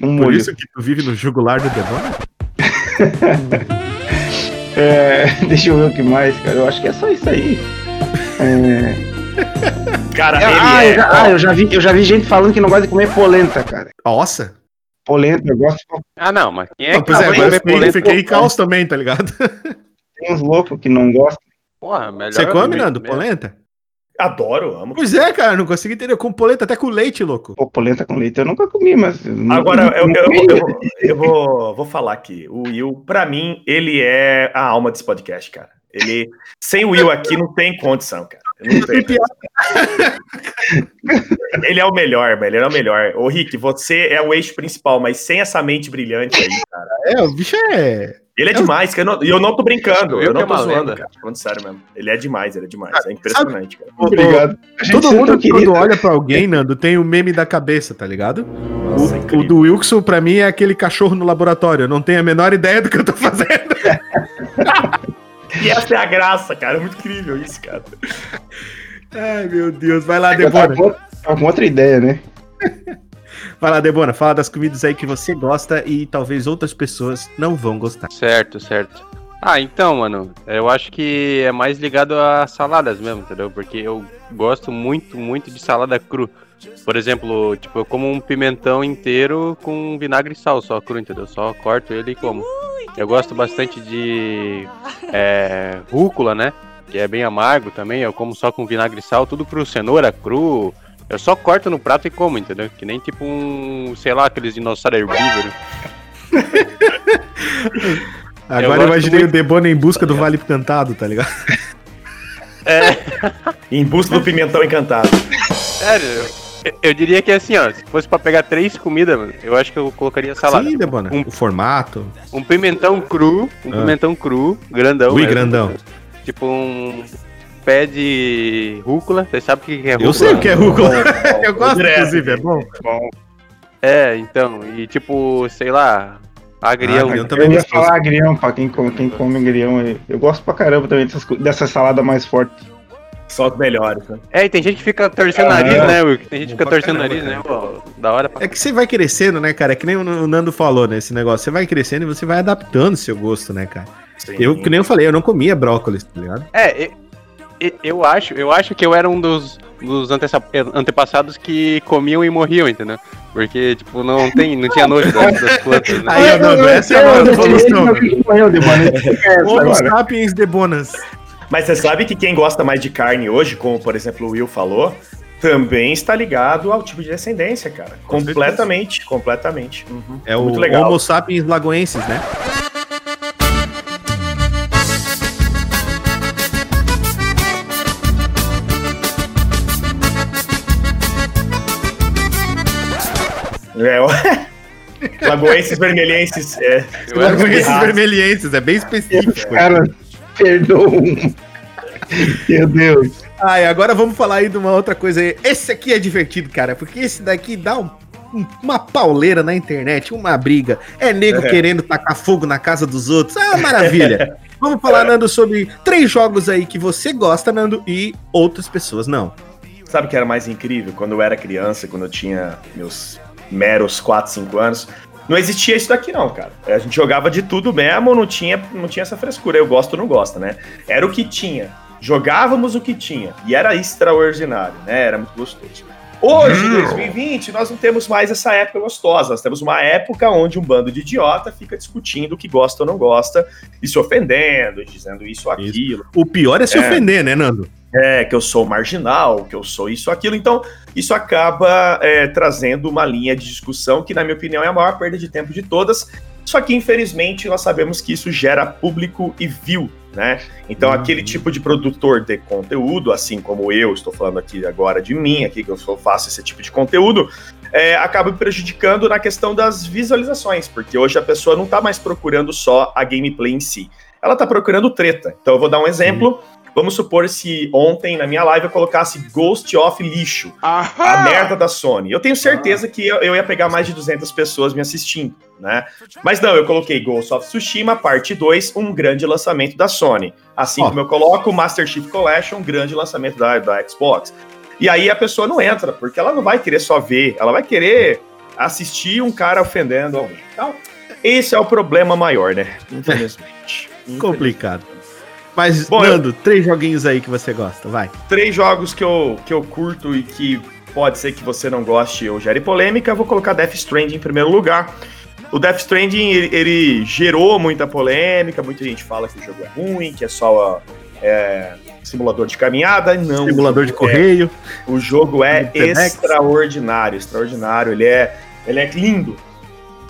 num Por molho. isso que tu vive no jugular do demônio? É, deixa eu ver o que mais, cara. Eu acho que é só isso aí. É... Cara, Ah, ele eu é. já, ah, eu já vi, eu já vi gente falando que não gosta de comer polenta, cara. Nossa. Polenta, eu gosto de Ah, não, mas quem é Ah, que pois é, agora eu fiquei, em caos também, tá ligado? tem uns loucos que não gostam. Porra, melhor Você come, comer Nando, mesmo. polenta? Adoro, amo. Pois é, cara, não consigo entender. Eu como polenta até com leite, louco. Pô, polenta com leite eu nunca comi, mas. eu Agora, eu, eu, eu, eu- eu vou, vou falar aqui. O Will, pra mim, ele é a alma desse podcast, cara. Ele, sem o Will aqui, não tem condição, cara. Ele é o melhor, velho. Ele é o melhor. Ô, Rick, você é o eixo principal, mas sem essa mente brilhante aí, cara. É, o bicho é. Ele é demais, cara. Eu não- E eu não tô brincando. Will Eu não que é tô uma zoando, lenda. cara. Falando sério mesmo. Ele é demais, ele é demais. É impressionante, cara. Obrigado. Todo mundo, queria- quando olha pra alguém, Nando, tem o meme da cabeça, tá ligado? Nossa, O, incrível. o do Wilson, pra mim, é aquele cachorro no laboratório. Eu não tenho a menor ideia do que eu tô fazendo. E essa é a graça, cara. É muito incrível isso, cara. Ai, meu Deus. Vai lá, Debona. com outra- tava com outra ideia, né? Vai lá, Debona. Fala das comidas aí que você gosta e talvez outras pessoas não vão gostar. Certo, certo. Ah, então, mano, eu acho que é mais ligado a saladas mesmo, entendeu? Porque eu gosto muito, muito de salada cru. Por exemplo, tipo, eu como um pimentão inteiro com vinagre e sal, só cru, entendeu? Só corto ele e como. Eu gosto bastante de é, rúcula, né? Que é bem amargo também. Eu como só com vinagre e sal, tudo cru, cenoura cru. Eu só corto no prato e como, entendeu? Que nem tipo um, sei lá, aqueles dinossauros herbívoros. Agora eu, imaginei muito. o Debona em busca do Vale Cantado, tá ligado? Em busca do pimentão encantado. Sério, eu, eu diria que assim, ó, se fosse pra pegar três comidas, mano, eu acho que eu colocaria salada. Sim, Debona. Um- O formato. Um pimentão cru, um Ah. pimentão cru, grandão. Ui, mesmo. grandão. Tipo um pé de rúcula, você sabe o que é rúcula? Eu sei o que é rúcula. bom, eu gosto, inclusive, é bom. Bom, É, então, e tipo, sei lá, agrião. agrião também eu ia falar agrião, pra quem come, quem come agrião. aí. Eu gosto pra caramba também dessas, dessa salada mais forte. Só os melhores, né? É, e tem gente que fica torcendo o Ah, nariz, é. né, Will? Tem gente que fica torcendo o caramba, nariz, né? Pô, da hora pra É que você vai crescendo, né, cara? É que nem o Nando falou, né? Esse negócio. Você vai crescendo e você vai adaptando o seu gosto, né, cara? Sim. Eu, que nem eu falei, eu não comia brócolis, tá ligado? É, e- e- eu acho, eu acho que eu era um dos, dos antepassados que comiam e morriam, entendeu? Porque, tipo, não tem, não tinha nojo das, das plantas, né? Aí, Nando, essa é a. Essa Homo sapiens debonas. Mas você sabe que quem gosta mais de carne hoje, como por exemplo o Will falou, também está ligado ao tipo de descendência, cara. Com completamente, completamente. Uhum. É o Muito legal. Homo sapiens lagoenses, né? É, o... Lagoenses vermelhenses. É. Lagoenses vermelhenses, é bem específico. Cara, perdoa. Meu Deus. E agora vamos falar aí de uma outra coisa aí. Esse aqui é divertido, cara, porque esse daqui dá um- uma pauleira na internet, uma briga. É nego É. querendo tacar fogo na casa dos outros. Ah, maravilha. vamos falar, Nando, sobre três jogos aí que você gosta, Nando, e outras pessoas não. Sabe o que era mais incrível? Quando eu era criança, quando eu tinha meus meros 4, 5 anos. Não existia isso daqui, não, cara. A gente jogava de tudo mesmo, não tinha, não tinha essa frescura. Eu gosto ou não gosta, né? Era o que tinha. Jogávamos o que tinha. E era extraordinário, né? Era muito gostoso. Hoje, em 2020, nós não temos mais essa época gostosa. Nós temos uma época onde um bando de idiota fica discutindo o que gosta ou não gosta, e se ofendendo, e dizendo isso ou aquilo. O pior é se É. ofender, né, Nando? É, que eu sou marginal, que eu sou isso aquilo. Então, isso acaba é, trazendo uma linha de discussão que, na minha opinião, é a maior perda de tempo de todas. Só que, infelizmente, nós sabemos que isso gera público e view, né? Então, aquele tipo de produtor de conteúdo, assim como eu estou falando aqui agora de mim, aqui que eu faço esse tipo de conteúdo, é, acaba prejudicando na questão das visualizações, porque hoje a pessoa não está mais procurando só a gameplay em si, ela está procurando treta. Então, eu vou dar um exemplo. Vamos supor se ontem na minha live eu colocasse Ghost of Lixo, a merda da Sony. Eu tenho certeza que eu, eu ia pegar mais de 200 pessoas me assistindo, né? Mas não, eu coloquei Ghost of Tsushima, parte 2, um grande lançamento da Sony. Assim Ó. como eu coloco Master Chief Collection, um grande lançamento da, da Xbox. E aí a pessoa não entra, porque ela não vai querer só ver, ela vai querer assistir um cara ofendendo alguém. Então, esse é o problema maior, né? Infelizmente. Complicado. Mas, Bom, eu- Nando, três joguinhos aí que você gosta, vai. três jogos que eu, que eu curto e que pode ser que você não goste ou gere polêmica, eu vou colocar Death Stranding em primeiro lugar. O Death Stranding, ele, ele gerou muita polêmica, muita gente fala que o jogo é ruim, que é só é, simulador de caminhada. Não, Simulador de é- correio. o jogo é extraordinário, extraordinário. Ele é, ele é lindo,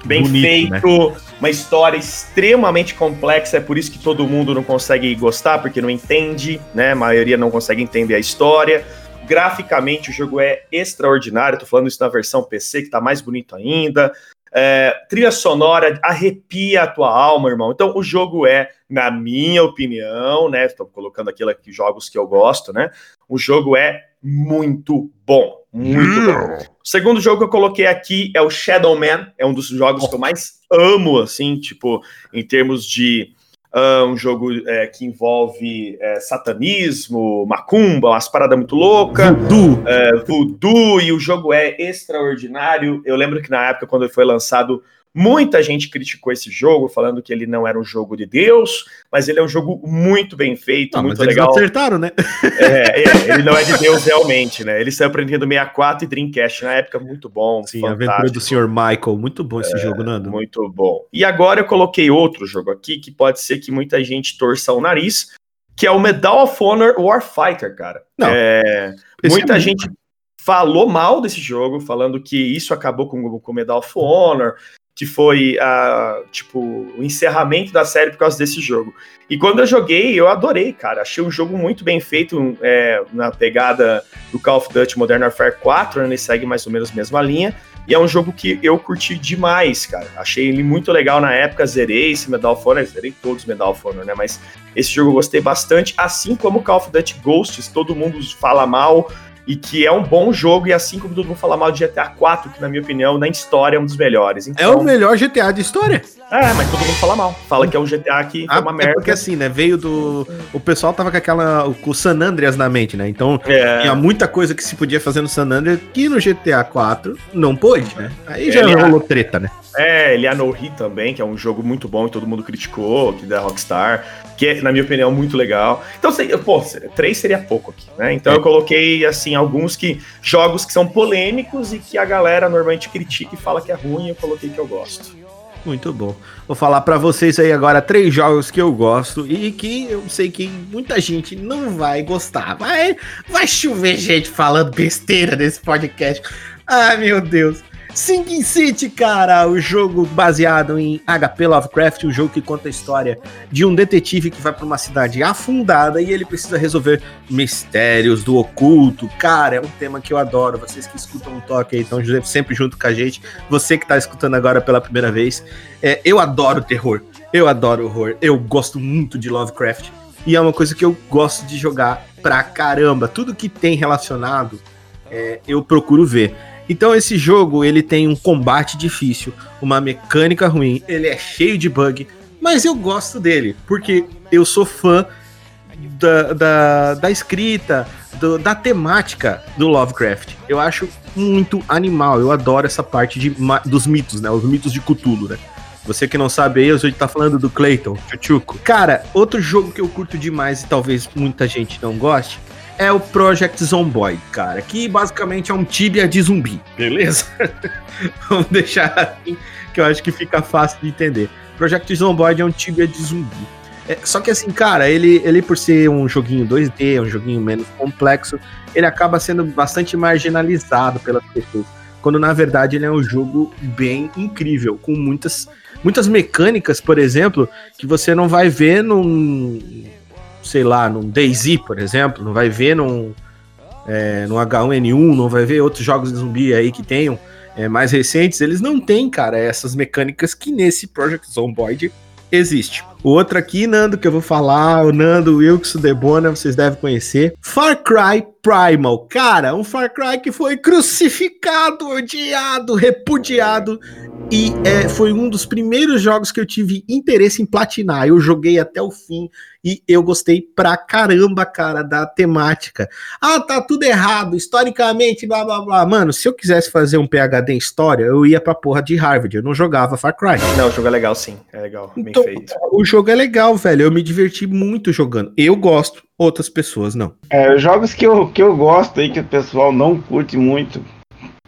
bem Bonito, né? feito, uma história extremamente complexa. É por isso que todo mundo não consegue gostar, porque não entende, né? A maioria não consegue entender a história. Graficamente, o jogo é extraordinário. Tô falando isso na versão PC, que tá mais bonito ainda. É, trilha sonora arrepia a tua alma, irmão. Então, o jogo é, na minha opinião, né? Estou colocando aquilo aqui, jogos que eu gosto, né? O jogo é muito bom. Muito bom. O segundo jogo que eu coloquei aqui é o Shadow Man. É um dos jogos que eu mais amo, assim, tipo, em termos de ah, um jogo é, que envolve é, satanismo, macumba, umas paradas muito loucas Voodoo. é, voodoo e o jogo é extraordinário. Eu lembro que na época, quando ele foi lançado, muita gente criticou esse jogo, falando que ele não era um jogo de Deus, mas ele é um jogo muito bem feito, Não, muito mas eles legal. acertaram, né? É, é, ele não é de Deus realmente, né? Ele saiu pra Nintendo 64 e Dreamcast na época, muito bom. Sim, a aventura do Sr. Michael. Muito bom esse jogo, Nando. Muito bom. E agora eu coloquei outro jogo aqui que pode ser que muita gente torça o nariz, que é o Medal of Honor Warfighter, cara. Não. É, Esse muita é gente falou mal desse jogo, falando que isso acabou com o Medal of Honor, que foi ah, tipo o encerramento da série por causa desse jogo. E quando eu joguei, eu adorei, cara. Achei um jogo muito bem feito é, na pegada do Call of Duty Modern Warfare 4, né? ele segue mais ou menos a mesma linha. E é um jogo que eu curti demais, cara. Achei ele muito legal na época, zerei esse Medal of Honor, zerei todos os Medal of Honor, né? Mas esse jogo eu gostei bastante, assim como o Call of Duty Ghosts, todo mundo fala mal, e que é um bom jogo, e assim como todo mundo fala mal de GTA 4, que na minha opinião, na história é um dos melhores. É Então, o melhor GTA de história. É, mas todo mundo fala mal. Fala que é um GTA que Ah, uma é merda. porque assim, né? Veio do. O pessoal tava com aquela. com o San Andreas na mente, né? Então É, tinha muita coisa que se podia fazer no San Andreas que no GTA 4 não pôde, né? Aí já é- rolou treta, né? É, ele é No Hit também, que é um jogo muito bom e todo mundo criticou, que da Rockstar, que é, na minha opinião, muito legal. Então, se- pô, três seria pouco aqui, né? Então É. eu coloquei, assim, alguns que jogos que são polêmicos e que a galera normalmente critica e fala que é ruim, eu coloquei que eu gosto. Muito bom. Vou falar pra vocês aí agora três jogos que eu gosto e que eu sei que muita gente não vai gostar. Vai, vai chover gente falando besteira nesse podcast. Ai, meu Deus. Sinking City, cara, o jogo baseado em HP Lovecraft, um jogo que conta a história de um detetive que vai pra uma cidade afundada e ele precisa resolver mistérios do oculto. Cara, é um tema que eu adoro. Vocês que escutam o toque aí estão sempre junto com a gente. Você que tá escutando agora pela primeira vez, é, eu adoro terror, eu adoro horror, eu gosto muito de Lovecraft e é uma coisa que eu gosto de jogar pra caramba. Tudo que tem relacionado, é, eu procuro ver. Então esse jogo ele tem um combate difícil, uma mecânica ruim, ele é cheio de bug, mas eu gosto dele porque eu sou fã da, da, da escrita, do- da temática do Lovecraft. Eu acho muito animal. Eu adoro essa parte de, dos mitos, né? Os mitos de Cthulhu, né? Você que não sabe aí, gente tá falando do Clayton, Chuchuco. Cara, outro jogo que eu curto demais e talvez muita gente não goste é o Project Zomboid, cara, que basicamente é um Tibia de zumbi, beleza? Vamos deixar assim, que eu acho que fica fácil de entender. Project Zomboid é um Tibia de zumbi. É, só que assim, cara, ele, ele por ser um joguinho 2D, um joguinho menos complexo, ele acaba sendo bastante marginalizado pelas pessoas. Quando na verdade ele é um jogo bem incrível, com muitas, muitas mecânicas, por exemplo, que você não vai ver num, sei lá, num DayZ, por exemplo, não vai ver num, é, no H1N1, não vai ver outros jogos de zumbi aí que tenham é, mais recentes, eles não têm, cara, essas mecânicas que nesse Project Zomboid existe. O outro aqui, Nando, que eu vou falar, o Nando Wilkes Debona, vocês devem conhecer. Far Cry Primal. Cara, um Far Cry que foi crucificado, odiado, repudiado. E é, foi um dos primeiros jogos que eu tive interesse em platinar. Eu joguei até o fim e eu gostei pra caramba, cara, da temática. Ah, tá tudo errado, historicamente, blá blá blá. Mano, se eu quisesse fazer um PhD em história, eu ia pra porra de Harvard. Eu não jogava Far Cry. Não, o jogo é legal sim. É legal. Bem Então, feito. o jogo é legal, velho. Eu me diverti muito jogando. Eu gosto, outras pessoas não. É, os jogos que eu, que eu gosto aí, que o pessoal não curte muito,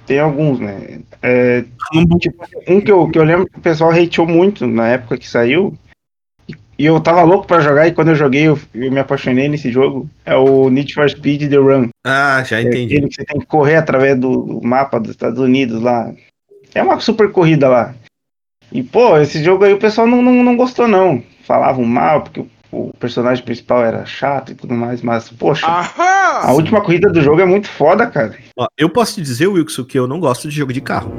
tem alguns, né? É, tipo, um que eu, que eu lembro que o pessoal hateou muito na época que saiu, e- eu tava louco pra jogar, e quando eu joguei eu, eu me apaixonei nesse jogo, é o Need for Speed The Run. Ah, já É entendi. aquele que você tem que correr através do, do mapa dos Estados Unidos lá. É uma super corrida lá. E, pô, esse jogo aí o pessoal não, não, não gostou, não. Falavam mal, porque o, o personagem principal era chato e tudo mais, mas, poxa, a última corrida do jogo é muito foda, cara. Ó, eu posso te dizer, Wilson, que eu não gosto de jogo de carro.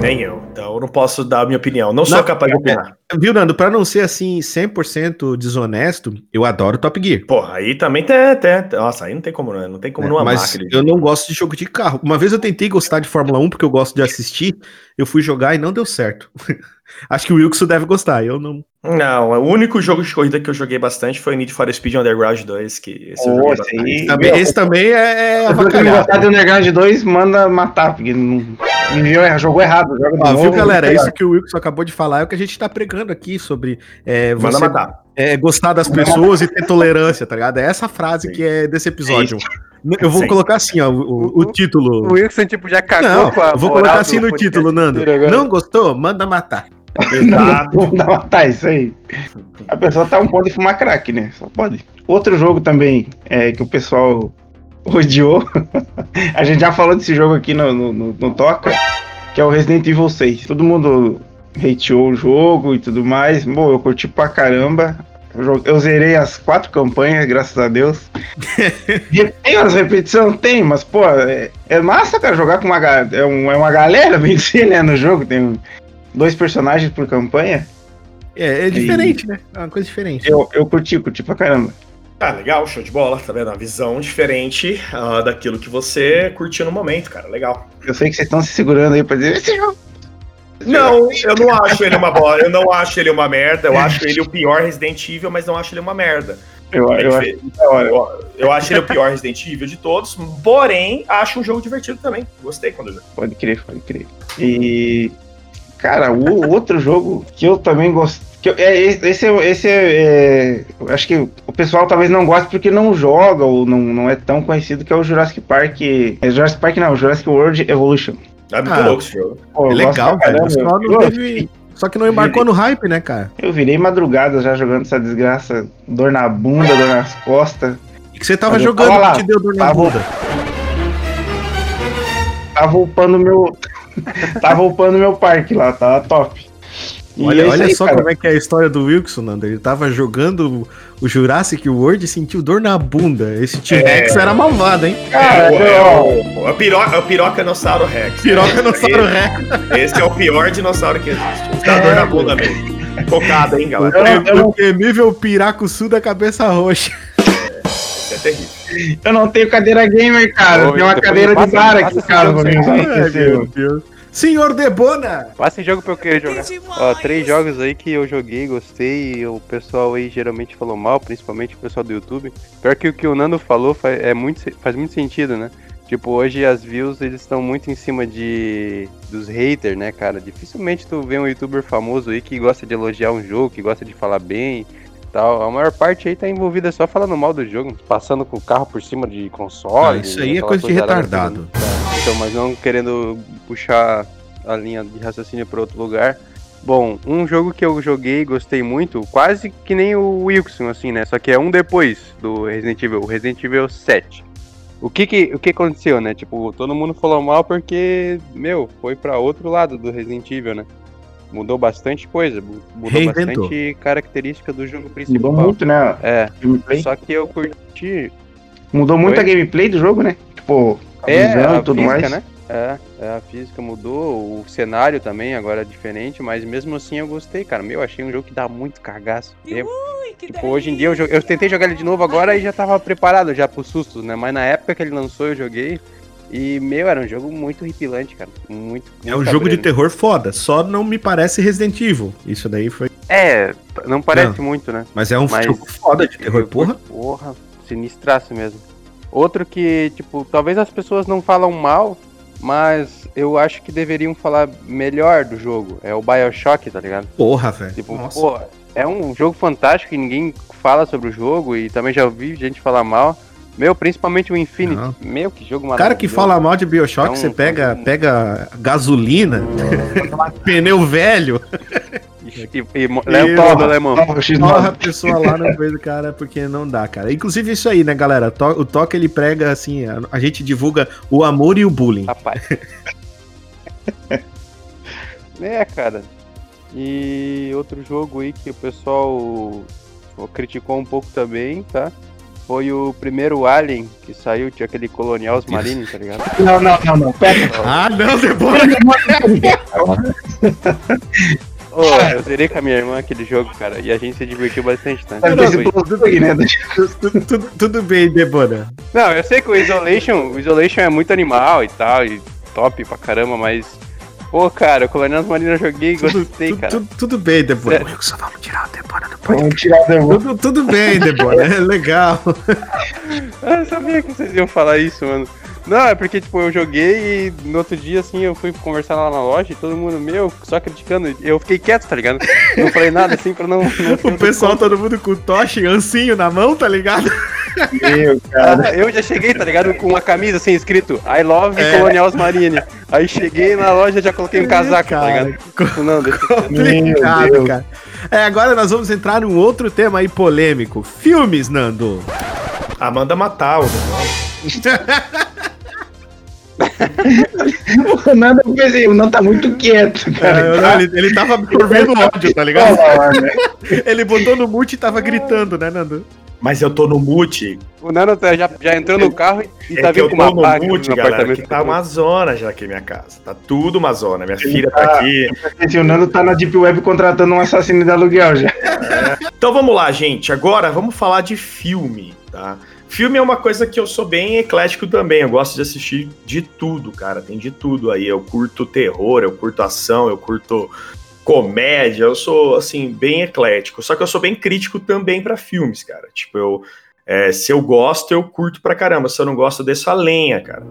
Nem eu. Então eu não posso dar a minha opinião. Não sou Não, capaz de opinar. Viu, Nando? Pra não ser assim 100% desonesto, eu adoro Top Gear. Porra, aí também tem, tem. Nossa, aí não tem como, não. Não tem como não amar Mas aquele eu jogo. não gosto de jogo de carro. Uma vez eu tentei gostar de Fórmula 1 porque eu gosto de assistir. Eu fui jogar e não deu certo. Acho que o Wilson deve gostar. Eu não. Não, o único jogo de corrida que eu joguei bastante foi Need for Speed Underground 2, que esse eu Pô, joguei esse Também- esse também é, é não avacalhado. gostar do Underground 2, manda matar, porque não, enviou, erra- jogou errado. Joga de Ó, novo, viu, galera? Isso que o Wilson acabou de falar é o que a gente tá pregando aqui sobre é, você matar. é, gostar das pessoas e ter tolerância, tá ligado? É essa frase que é desse episódio. Eu vou Sim. colocar assim, ó, o, o título. O Wilson, tipo, já cagou Não, com a eu vou colocar assim no título, Nando. Não gostou? Manda matar. Exato. Manda matar isso aí. A pessoa tá um ponto de fumar crack, né? Só pode. Outro jogo também é, que o pessoal odiou. a gente já falou desse jogo aqui no, no, no- no Toca, que é o Resident Evil 6. Todo mundo hateou o jogo e tudo mais. Bom, eu curti pra caramba. Eu, zerei as quatro campanhas, graças a Deus. Tem umas repetições? Tem, mas, pô, é, é massa, cara, jogar com uma, é, um- é uma galera vencer, né, no jogo. Tem dois personagens por campanha. É, é diferente, né? É uma coisa diferente. Eu, eu curti, curti pra caramba. Ah, legal, show de bola, tá vendo? Uma visão diferente ah, daquilo que você curtiu no momento, cara. Legal. Eu sei que vocês estão se segurando aí pra dizer esse jogo. Não, eu não acho ele uma bola. Eu não acho ele uma merda. Eu acho ele o pior Resident Evil, mas não acho ele uma merda. Eu, É eu acho eu, eu acho ele o pior Resident Evil de todos, porém, acho um jogo divertido também. Gostei quando eu joguei. Pode crer, pode crer. E. Cara, o outro jogo que eu também gosto. Que eu- é, esse é, esse é, é, eu Acho que o pessoal talvez não goste porque não joga ou não, não é tão conhecido, que é o Jurassic Park. É Jurassic Park não, Jurassic World Evolution. É muito Ah, louco esse jogo. Pô, É legal, velho. caramba. Só não Eu- teve- Só que não embarcou no hype, né, cara? Eu virei madrugada já jogando essa desgraça. Dor na bunda, dor nas costas. E que você tava Mas jogando tava lá, que te deu dor na tava- bunda. Tava upando meu. tava upando meu parque lá, tava top. E Olha, é olha aí, só cara. como é que é a história do Wilson, Nando. Ele tava jogando o Jurassic World e sentiu dor na bunda. Esse T-Rex era malvado, hein? Cara, é, o, eu- é, o, é o piroca, é o pirocanossauro Rex. Piroca no Sauro Esse- Rex. Esse é o pior dinossauro que existe. Dá dor na bunda mesmo. Focada, hein, galera? Eu- O temível piraco sul da cabeça roxa. Isso é terrível. Eu não tenho cadeira gamer, cara. Ô, tenho uma cadeira de bar aqui pra mim. Ai, meu. Deus. Senhor Debona! Passa em jogo pra eu querer jogar. Ó, três jogos aí que eu joguei, gostei, e o pessoal aí geralmente falou mal, principalmente o pessoal do YouTube. Pior que o que o Nando falou faz, é muito, faz muito sentido, né? Tipo, hoje as views eles estão muito em cima de dos haters, né, cara? Dificilmente tu vê um youtuber famoso aí que gosta de elogiar um jogo, que gosta de falar bem tal. A maior parte aí tá envolvida só falando mal do jogo, passando com o carro por cima de console. Ah, isso aí é aquela coisa de retardado. Então, mas não querendo puxar a linha de raciocínio para outro lugar. Bom, um jogo que eu joguei e gostei muito, quase que nem o Wilson, assim, né? Só que é um depois do Resident Evil, o Resident Evil 7. O que que, o que aconteceu, né? Tipo, todo mundo falou mal porque, meu, foi pra outro lado do Resident Evil, né? Mudou bastante coisa, mu- mudou Reinventou. bastante característica do jogo Mudou principal. muito, né? É, Gameplay. só que eu curti Mudou muito Oi? a gameplay do jogo, né? Tipo, a É, visão e tudo física, mais. né? É, é, a física mudou, o cenário também agora é diferente, mas mesmo assim eu gostei, cara. Meu, achei um jogo que dá muito cagaço. mesmo. Tipo, hoje em dia eu, eu tentei jogar ele de novo agora e já tava preparado já pro sustos, né? Mas na época que ele lançou eu joguei e, meu, era um jogo muito horripilante, cara. Muito. É um jogo de terror foda, só não me parece Resident Evil. Isso daí foi. É, não parece muito, né? Mas é um Mas- jogo foda de terror, porra. Porra, sinistraço mesmo. Outro que, tipo, talvez as pessoas não falam mal, mas eu acho que deveriam falar melhor do jogo. É o Bioshock, tá ligado? Porra, velho. Tipo, Nossa. pô, é um jogo fantástico e ninguém fala sobre o jogo e também já ouvi gente falar mal. Meu, principalmente o Infinity. Não. Meu, que jogo O cara que maravilhoso. fala mal de Bioshock, É um- você pega, um- pega gasolina, pneu velho, E, e, e. Nova, X9. morre a pessoa lá no meio do cara, porque não dá, cara. Inclusive isso aí, né, galera? To- O Toque ele prega assim, a, a gente divulga o amor e o bullying. Rapaz. é, cara. E outro jogo aí que o pessoal criticou um pouco também, tá? Foi o primeiro Alien que saiu, tinha aquele Colonial Marine, tá ligado? Não, não, não, não. Pera. Ah, não, Debora! Ô, eu zerei com a minha irmã aquele jogo, cara, e a gente se divertiu bastante, tá? Pelos dois aqui, né? tudo, tudo- tudo bem, Debora. Não, eu sei que o Isolation, o Isolation é muito animal e tal, e top pra caramba, mas. Pô, cara, Marine eu joguei e gostei, tudo, cara. tudo, tudo bem, Debora. É. Wilson, vamos tirar o Debora do Vamos tirar o demônio. Tudo, tudo bem, Debora. É legal. Ah, eu sabia que vocês iam falar isso, mano. Não, é porque, tipo, eu joguei e no outro dia, assim, eu fui conversar lá na loja e todo mundo, meu, só criticando. Eu fiquei quieto, tá ligado? Não falei nada, assim, pra não... não O pessoal, todo mundo com tocha e ancinho na mão, tá ligado? Meu, cara. Ah, eu já cheguei, tá ligado? Com uma camisa assim, escrito I love É. Colonials Marine. Aí cheguei na loja e já coloquei um casaco, tá Cara, ligado? Não, deixa... Complicado, cara. É, agora nós vamos entrar num outro tema aí polêmico. Filmes, Nando. Amanda matar o Nando fez aí, o Nando tá muito quieto, É, cara. eu- Tá- ele, ele tava absorvendo ódio, tá ligado? Né? Ele botou no mute e tava gritando, né, Nando? Mas eu tô no mute. O Nano tá- já, já entrou no carro e É tá eu vindo com uma no placa mute, no galera, apartamento. que tá uma zona já aqui em minha casa. Tá tudo uma zona. Minha filha tá tá- aqui. Esse, o Nando tá na Deep Web contratando um assassino de aluguel já. Então vamos lá, gente. Agora vamos falar de filme, tá? Filme é uma coisa que eu sou bem eclético também. Eu gosto de assistir de tudo, cara. Tem de tudo aí. Eu curto terror, eu curto ação, eu curto comédia. Eu sou, assim, bem eclético. Só que eu sou bem crítico também pra filmes, cara. Tipo, eu. é, se eu gosto, eu curto pra caramba. Se eu não gosto, eu a lenha, cara.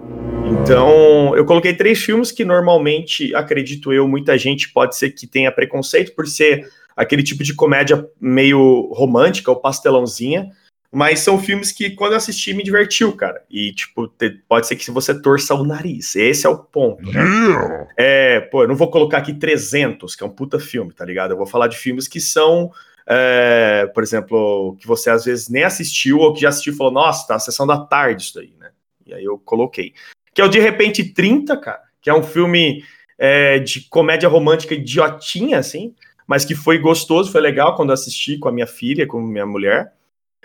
Então, eu coloquei três filmes que normalmente, acredito eu, muita gente pode ser que tenha preconceito por ser aquele tipo de comédia meio romântica ou pastelãozinha. Mas são filmes que, quando eu assisti, me divertiu, cara. E, tipo, te- pode ser que você torça o nariz. Esse é o ponto, né? É, pô, eu não vou colocar aqui 300, que é um puta filme, tá ligado? Eu vou falar de filmes que são, é, por exemplo, que você às vezes nem assistiu ou que já assistiu e falou, nossa, tá na sessão da tarde isso daí, né? E aí eu coloquei. Que é o De Repente 30, cara, que é um filme é, de comédia romântica idiotinha, assim, mas que foi gostoso, foi legal quando eu assisti com a minha filha, com minha mulher.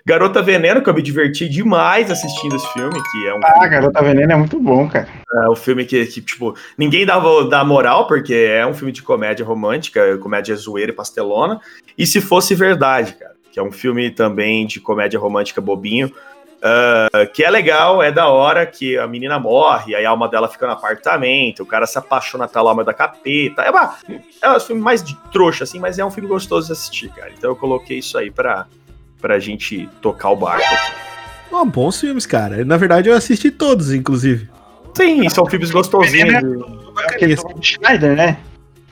Garota Veneno, que eu me diverti demais assistindo esse filme, que é um Ah, filme Garota Veneno é muito bom, cara. é um filme que, que, tipo, ninguém dava dá moral, porque é um filme de comédia romântica, comédia zoeira e pastelona. E se fosse verdade, cara, que é um filme também de comédia romântica bobinho, ah, que é legal, é da hora que a menina morre, aí a alma dela fica no apartamento, o cara se apaixona pela alma da capeta. É, uma, é um filme mais de trouxa, assim, mas é um filme gostoso de assistir, cara. Então eu coloquei isso aí pra, pra gente tocar o barco. Ó, bons filmes, cara. Na verdade, eu assisti todos, inclusive. Sim, são filmes gostosinhos. Aquele Rob Schneider, né?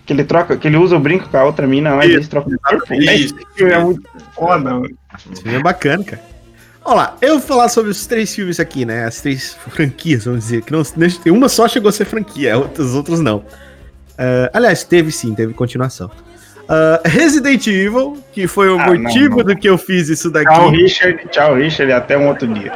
Que ele troca, que ele usa o brinco com a outra mina, mas Isso, eles trocam o corpo. Isso. Esse filme é muito foda, mano. Esse filme é bacana, cara. Olha lá, eu vou falar sobre os três filmes aqui, né? As três franquias, vamos dizer. Que não, uma só chegou a ser franquia, outros outros não. Ah, aliás, teve sim, teve continuação. Ah, Resident Evil, que foi o Ah, não, motivo não. do que eu fiz isso daqui. Tchau, Richard. Tchau, Richard. Até um outro dia.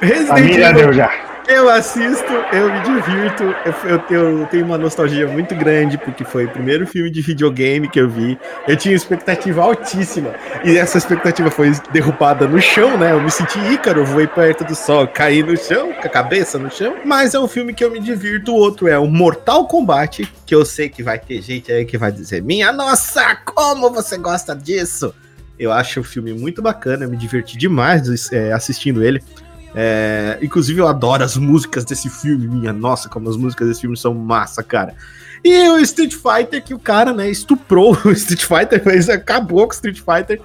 A Resident minha já Evil, deu já. Eu assisto, eu me divirto. Eu, eu tenho- eu tenho uma nostalgia muito grande, porque foi o primeiro filme de videogame que eu vi. Eu tinha expectativa altíssima. E essa expectativa foi derrubada no chão, né? Eu me senti ícaro, voei perto do sol, caí no chão, com a cabeça no chão. Mas é um filme que eu me divirto. O outro é o Mortal Kombat, que eu sei que vai ter gente aí que vai dizer: Minha nossa, como você gosta disso? Eu acho o filme muito bacana, eu me diverti demais é, assistindo ele. É, inclusive, eu adoro as músicas desse filme. Minha nossa, como as músicas desse filme são massa, cara. E o Street Fighter, que o cara, né, estuprou o Street Fighter, mas acabou com o Street Fighter.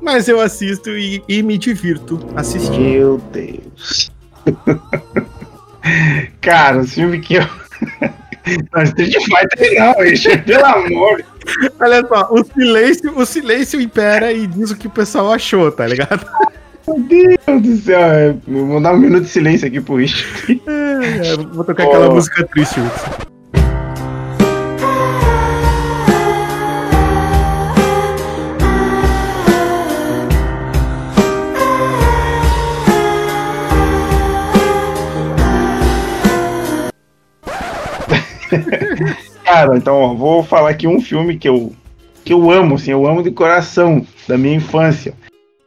Mas eu assisto e, e me divirto assistindo. Meu Deus. Cara, o filme que eu. Não, Street Fighter não, Richard, pelo amor. Olha só, o silêncio, o silêncio impera e diz o que o pessoal achou, tá ligado? Meu Deus do céu. é, Vou dar um minuto de silêncio aqui pro Richard. É, vou tocar aquela Oh. música triste, Wilson. Cara, então, ó, vou falar aqui um filme que eu, que eu amo, assim, eu amo de coração, da minha infância.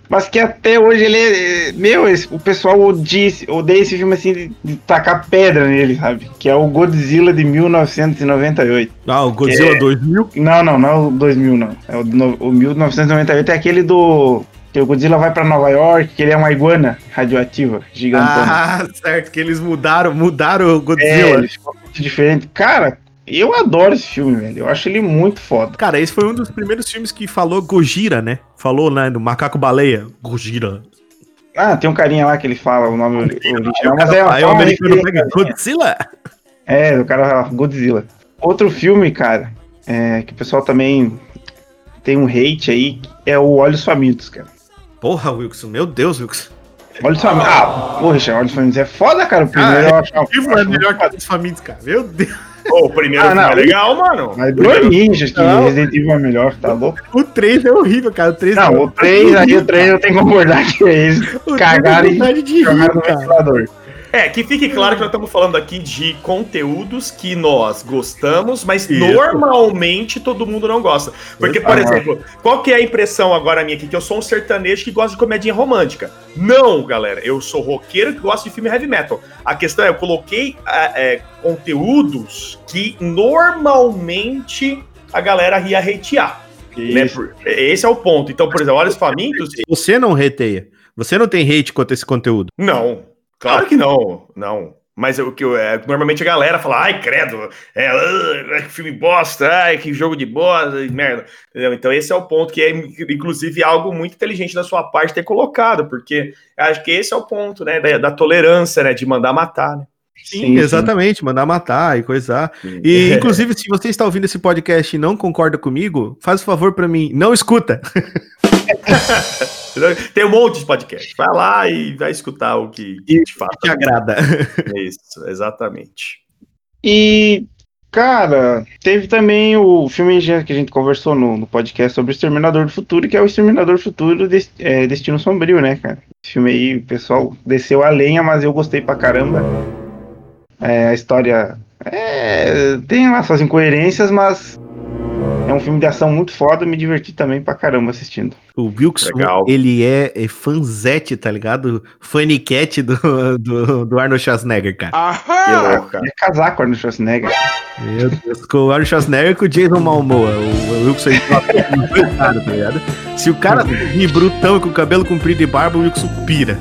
Mas que até hoje ele é. é, Meu, esse- o pessoal odeia, esse- odeia esse filme assim de, de tacar pedra nele, sabe? Que é o Godzilla de 1998. Ah, o Godzilla É. 2000. Não, não, não é o 2000, não. É o, no- o 1998 é aquele do. Que o Godzilla vai pra Nova York, que ele é uma iguana radioativa, gigantona. Ah, certo, que eles mudaram, mudaram o é, Godzilla. ele ficou muito diferente. Cara, eu adoro esse filme, velho. Eu acho ele muito foda. Cara, esse foi um dos primeiros filmes que falou Gojira, né? Falou, né, do macaco baleia. Gojira. Ah, tem um carinha lá que ele fala o nome ori- original, mas é, Aí o é americano pega Godzilla. É, o cara fala Godzilla. Outro filme, cara, é, que o pessoal também tem um hate aí, é o Olhos Famintos, cara. Porra, Wilson, meu Deus, Wilson. Olhos Famintos. Ah, porra, Richard, Olhos Famintos é foda, cara. O primeiro Ah, eu acho. Vivo é melhor que os famintos, cara. Meu Deus. Pô, o primeiro Ah, não. é legal, mano. Mas dois ninjas que Não. Resident Evil é melhor, tá louco? O 3 é horrível, cara. O 3 Não, é o 3 aí, o 3 eu tenho que concordar que eles O cagaram e jogaram no ventilador. É, que fique claro que nós estamos falando aqui de conteúdos que nós gostamos, mas Isso. normalmente todo mundo não gosta. Porque, por Ah. exemplo, qual que é a impressão agora minha aqui? Que eu sou um sertanejo que gosta de comedinha romântica. Não, galera, eu sou roqueiro que gosta de filme heavy metal. A questão é, eu coloquei ah, é, conteúdos que normalmente a galera ia hatear. Né? Esse é o ponto. Então, por exemplo, Olhos Famintos, Você não reteia. Você não tem hate quanto a esse conteúdo. Não, claro que não, não. Mas o que é, normalmente a galera fala, ai, credo, é, ah, que filme bosta, ai, que jogo de bosta, merda. Entendeu? Então esse é o ponto que é, inclusive, algo muito inteligente da sua parte ter colocado, porque acho que esse é o ponto, né, da, da tolerância, né, de mandar matar, né. Sim, exatamente. Mandar matar e coisar. E, inclusive, se você está ouvindo esse podcast e não concorda comigo, faz o favor pra mim, não escuta. Tem um monte de podcast. Vai lá e vai escutar o que, que de fato Te agrada. é isso, exatamente. E, cara, teve também o filme que a gente conversou no, no podcast sobre o Exterminador do Futuro, que é o Exterminador do Futuro é, Destino Sombrio, né, cara? Esse filme aí, o pessoal desceu a lenha, mas eu gostei pra caramba. É, a história é, tem lá suas incoerências, mas é um filme de ação muito foda, me diverti também pra caramba assistindo. O Legal. ele é, é fanzete, tá ligado? Fanicat do, do, do Arnold Schwarzenegger, cara. Que louco, cara. É casar com o Arnold Schwarzenegger. Meu Deus, com o Arnold Schwarzenegger e com o Jason Malmoa. O, o ele dois caras, tá ligado? Se o cara vir brutão e com cabelo comprido e barba, o Wilson pira.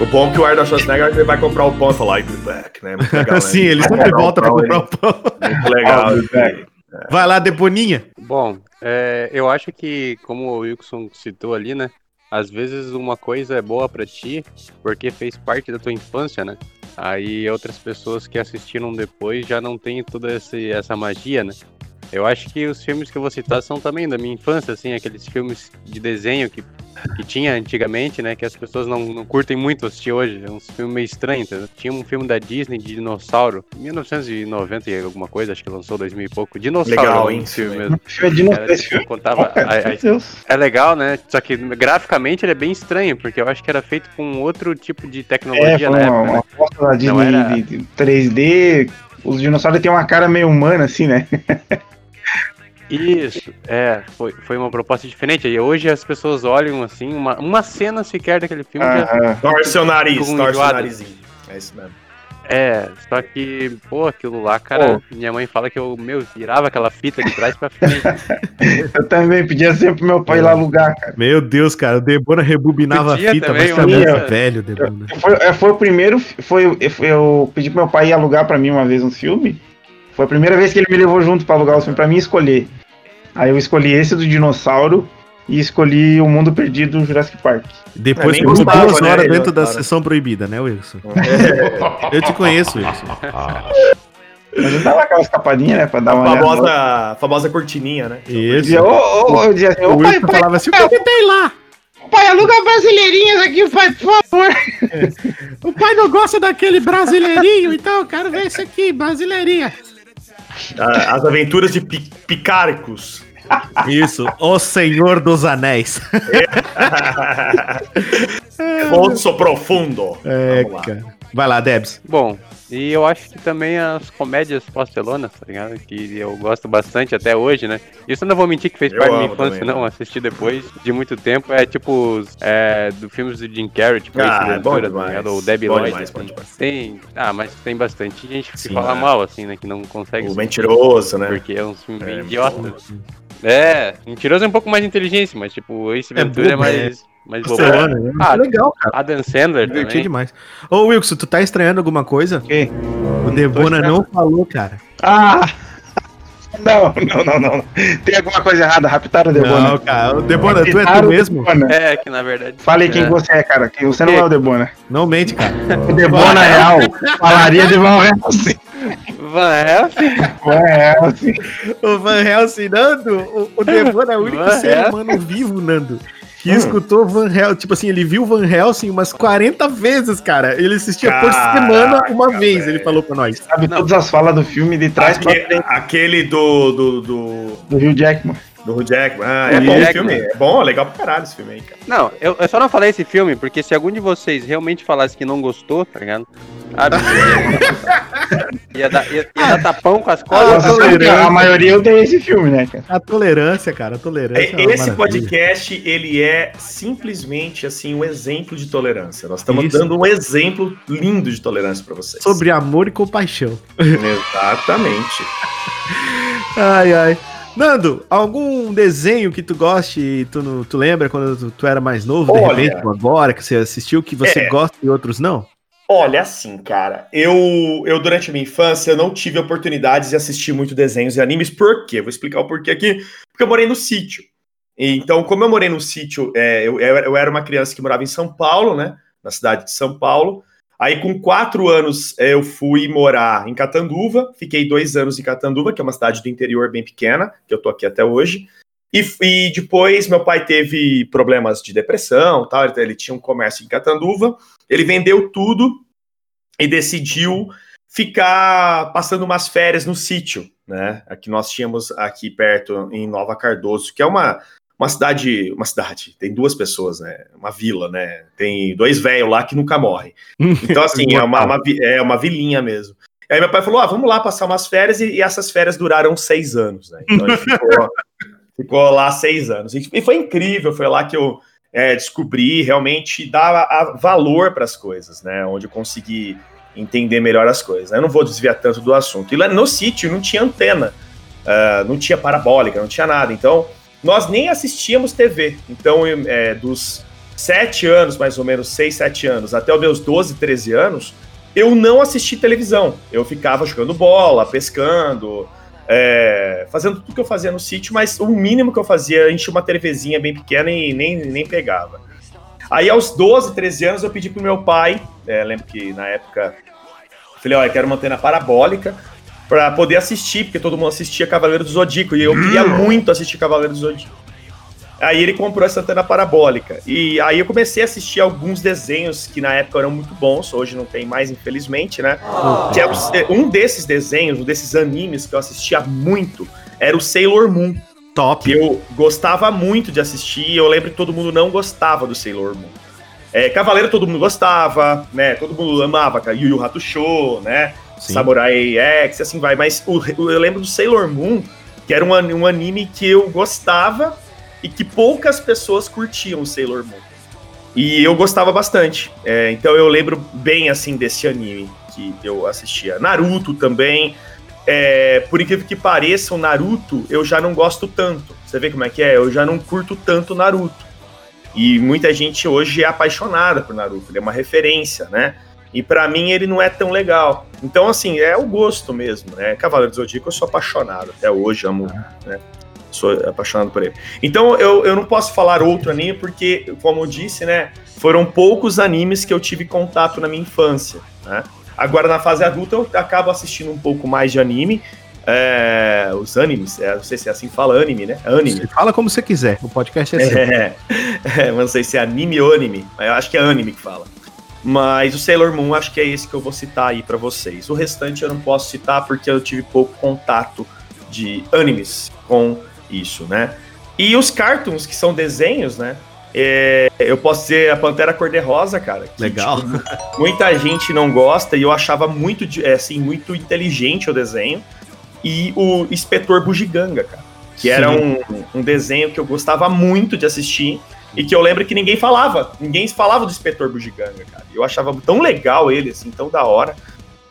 O bom é que o Arnold Schwarzenegger ele vai comprar o pão e falar, I'll be back, né? Muito legal, né? Sim, ele sempre volta pra comprar o pão. Muito legal. Vai lá, Deboninha. Bom, é, eu acho que, como o Wilson citou ali, né? Às vezes uma coisa é boa pra ti porque fez parte da tua infância, né? Aí outras pessoas que assistiram depois já não tem toda essa magia, né? Eu acho que os filmes que eu vou citar são também da minha infância, assim, aqueles filmes de desenho que, que tinha antigamente, né? Que as pessoas não, não curtem muito assistir hoje. É um filme meio estranho, entendeu? Tinha um filme da Disney de dinossauro, 1990 e alguma coisa, acho que lançou 2000 e pouco. Dinossauro, Legal, hein, filme mesmo. Filme é dinossauro, tipo, contava a- a- é legal, né? Só que graficamente ele é bem estranho, porque eu acho que era feito com outro tipo de É, tecnologia foi na uma, época. né? uma aposta da Disney era- de 3D. Os dinossauros têm uma cara meio humana, assim, né? Isso, é, foi, foi uma proposta diferente. E hoje as pessoas olham assim, uma, uma cena sequer daquele filme já. Aham. Torce seu nariz, torce o narizinho. É isso mesmo. É, só que, pô, aquilo lá, cara, minha mãe fala que eu, meu, virava aquela fita de trás pra frente. Eu também pedia sempre pro meu pai ir lá alugar, cara. Meu Deus, cara, o Debona rebobinava a fita, também, mas muito Eu- velho, Debona. Foi, é, foi o primeiro. Foi, eu, eu pedi pro meu pai ir alugar pra mim uma vez um filme. Foi a primeira vez que ele me levou junto pra alugar o filme pra mim escolher. Aí eu escolhi esse do dinossauro e escolhi o Mundo Perdido do Jurassic Park. Depois nem ficou duas né, horas dentro da cara. sessão proibida, né, Wilson? Eu te conheço, Wilson. Mas eu dava aquela escapadinha, né? Pra dar A uma olhada. famosa, famosa cortininha, né? Isso. dizia, ô, ô, ô, eu dizia assim, O pai, Wilson pai, falava assim, o que tem lá? pai, aluga brasileirinhas aqui, pai, por favor. O pai não gosta daquele brasileirinho, então eu quero ver esse aqui, brasileirinha. Ah, As aventuras de Pi- Picaricus. Isso, o Senhor dos Anéis. Poço profundo. É, Vamos lá. cara. Vai lá, Debs. Bom, e eu acho que também as comédias pastelonas, tá ligado? Que eu gosto bastante até hoje, né? Isso eu não vou mentir que fez Eu parte da minha infância, também, não. Assisti depois de muito tempo. É tipo os, é, do filmes do Jim Carrey, tipo Ah, Ace é Ventura, tá demais. ligado? Ou Debbie Bom Lloyd. demais, assim. Tem. Ah, mas tem bastante gente que Sim, fala é. mal, assim, né? Que não consegue. O mentiroso, né? Porque é um filme bem É, idiota. É, mentiroso é um pouco mais inteligente, mas tipo, Ace É Ventura é, mais, bobão. Barcelona, Ah, é legal, cara. Adam Sandler Divertido também. demais. Ô, Wilson, tu tá estranhando alguma coisa? quê? O Debona não falou, cara. Ah! Não, não, não, não. Tem alguma coisa errada, raptaram o Debona. Não, cara. O Debona, tu é tu mesmo? Debona. É, que na verdade. Fale quem é. você é, cara, que você não é o Debona. Não mente, cara. O Debona real falaria de Van Helsing. Van Helsing? Van Helsing. O Van Helsing, Nando, o, o Debona é o único Van ser Helsing. humano vivo, Nando. Que Hum. escutou Van Helsing, tipo assim, ele viu Van Helsing umas 40 vezes, cara. Ele assistia por Caraca, semana uma vez, velho. ele falou pra nós. Sabe Não. todas as falas do filme de trás pra Aque- frente aquele do, do, do, do Rio Jackman. Do Hugh Jackman. Ah, é Hugh bom o Jackman. filme. É bom, legal pra caralho esse filme aí, cara. Não, eu, eu só não falei esse filme porque se algum de vocês realmente falasse que não gostou, tá ligado? Sabe? ia, dar, ia, ia dar tapão com as Ah, costas. que lerando. a maioria odeia esse filme, né, cara? A tolerância, cara, a tolerância. é uma Esse maravilha. podcast, ele é simplesmente, assim, um exemplo de tolerância. Nós estamos Isso. dando um exemplo lindo de tolerância pra vocês. Sobre amor e compaixão. Exatamente. Ai, ai. Nando, algum desenho que tu goste e tu, tu lembra quando tu, tu era mais novo, de Olha. repente, ou agora, que você assistiu, que você É. gosta e outros não? Olha, assim, cara, eu, eu durante a minha infância eu não tive oportunidades de assistir muito desenhos e animes. Por quê? Vou explicar o porquê aqui. Porque eu morei no sítio. Então, como eu morei no sítio, é, eu, eu eu era uma criança que morava em São Paulo, né? Na cidade de São Paulo. Aí, com quatro anos, é, eu fui morar em Catanduva. Fiquei dois anos em Catanduva, que é uma cidade do interior bem pequena, que eu tô aqui até hoje. E, e depois, meu pai teve problemas de depressão, tal. Ele, tinha um comércio em Catanduva. Ele vendeu tudo e decidiu ficar passando umas férias no sítio, né? Aqui nós tínhamos aqui perto em Nova Cardoso, que é uma, uma cidade, uma cidade, tem duas pessoas, né? Uma vila, né? Tem dois velhos lá que nunca morrem. Então, assim, é uma, uma é uma vilinha mesmo. Aí meu pai falou: ah, vamos lá passar umas férias, e, e essas férias duraram seis anos, né? Então ele ficou, ficou lá seis anos. E, e foi incrível, foi lá que eu é, descobri realmente dar a- valor para as coisas, né? Onde eu consegui entender melhor as coisas. Eu não vou desviar tanto do assunto. E lá no sítio não tinha antena, ah, não tinha parabólica, não tinha nada. Então, nós nem assistíamos TV. Então, é, dos 7 anos, mais ou menos, 6, 7 anos, até os meus 12, 13 anos, eu não assisti televisão. Eu ficava jogando bola, pescando, é, fazendo tudo que eu fazia no sítio, mas o mínimo que eu fazia, enchia uma TVzinha bem pequena e nem, nem pegava. Aí aos 12, 13 anos eu pedi pro meu pai, é, lembro que na época, falei, olha, quero uma antena parabólica para poder assistir, porque todo mundo assistia Cavaleiro do Zodíaco, e eu queria muito assistir Cavaleiro do Zodíaco. Aí ele comprou essa antena parabólica. E aí eu comecei a assistir alguns desenhos que na época eram muito bons, hoje não tem mais, infelizmente, né? Que é o- um desses desenhos, um desses animes que eu assistia muito, era o Sailor Moon. Top. Que eu gostava muito de assistir, e eu lembro que todo mundo não gostava do Sailor Moon. É, Cavaleiro todo mundo gostava, né? Todo mundo amava Yu Yu Hakusho, né? Sim. Samurai X, assim vai. Mas o- eu lembro do Sailor Moon, que era um, um anime que eu gostava e que poucas pessoas curtiam Sailor Moon. E eu gostava bastante. É, então eu lembro bem assim desse anime que eu assistia. Naruto também. É, por incrível que pareça, o Naruto eu já não gosto tanto. Você vê como é que é? Eu já não curto tanto Naruto. E muita gente hoje é apaixonada por Naruto, ele é uma referência, né? E pra mim ele não é tão legal. Então, assim, é o gosto mesmo, né? Cavaleiro do Zodíaco eu sou apaixonado, até hoje amo, né? Sou apaixonado por ele. Então eu, eu não posso falar outro anime porque, como eu disse, né? Foram poucos animes que eu tive contato na minha infância, né? Agora na fase adulta eu acabo assistindo um pouco mais de anime. é, os animes, é, não sei se é assim fala anime, né? Anime. Você fala como você quiser. O podcast é seu. É, é, mas não sei se é anime ou anime. mas Eu acho que é anime que fala. Mas o Sailor Moon, acho que é esse que eu vou citar aí pra vocês. O restante eu não posso citar porque eu tive pouco contato de animes com isso, né? E os cartoons, que são desenhos, né? É, eu posso dizer a Pantera Cor-de-Rosa, cara. que, Legal. tipo, muita gente não gosta e eu achava muito, é, assim, muito inteligente o desenho. E o Inspetor Bugiganga, cara. Que era um, um desenho que eu gostava muito de assistir e que eu lembro que ninguém falava. Ninguém falava do Inspetor Bugiganga, cara. Eu achava tão legal ele, assim, tão da hora.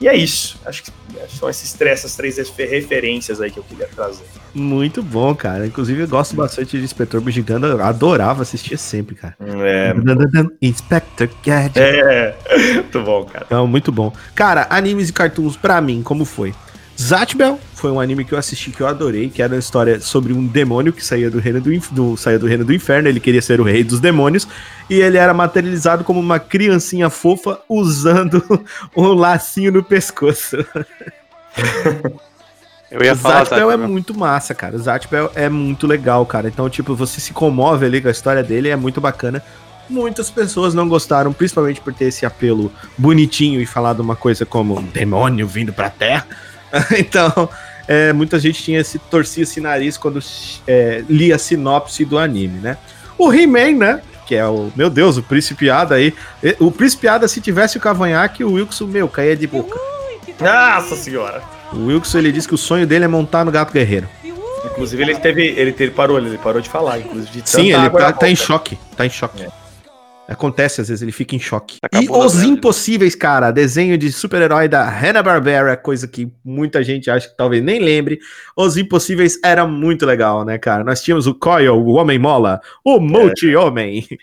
E é isso. Acho que são esses três, essas três refer- referências aí que eu queria trazer. Muito bom, cara. Inclusive, eu gosto bastante de Inspetor Bugiganga. Eu adorava assistir sempre, cara. É, Inspector Gadget. é muito bom, cara. Então, muito bom. Cara, animes e cartoons, pra mim, como foi? Zatbel foi um anime que eu assisti que eu adorei, que era uma história sobre um demônio que saía do reino do, do- saía do reino do inferno, ele queria ser o rei dos demônios, e ele era materializado como uma criancinha fofa usando um lacinho no pescoço. Eu ia o falar, Zatbel é muito massa, cara. O Zatbel é muito legal, cara. Então, tipo, você se comove ali com a história dele, é muito bacana. Muitas pessoas não gostaram, principalmente por ter esse apelo bonitinho e falado uma coisa como demônio vindo pra terra. então, é, muita gente tinha esse torcia esse nariz quando é, lia a sinopse do anime, né? O He-Man, né? Que é o, meu Deus, o Príncipe Piada aí. E- O Príncipe Piada, se tivesse o cavanhaque, o Wilson, meu, caía de boca. Nossa senhora! O Wilson, ele disse que o sonho dele é montar no Gato Guerreiro. Inclusive, ele teve. Ele, teve, parou, ele parou de falar, inclusive. de Sim, ele tá, tá em choque. Tá em choque. Acontece, às vezes, ele fica em choque. Acabou e Os grana. Impossíveis, cara, desenho de super-herói da Hanna-Barbera, coisa que muita gente acha que talvez nem lembre. Os Impossíveis era muito legal, né, cara? Nós tínhamos o Coil, o Homem-Mola, o Multi-Homem.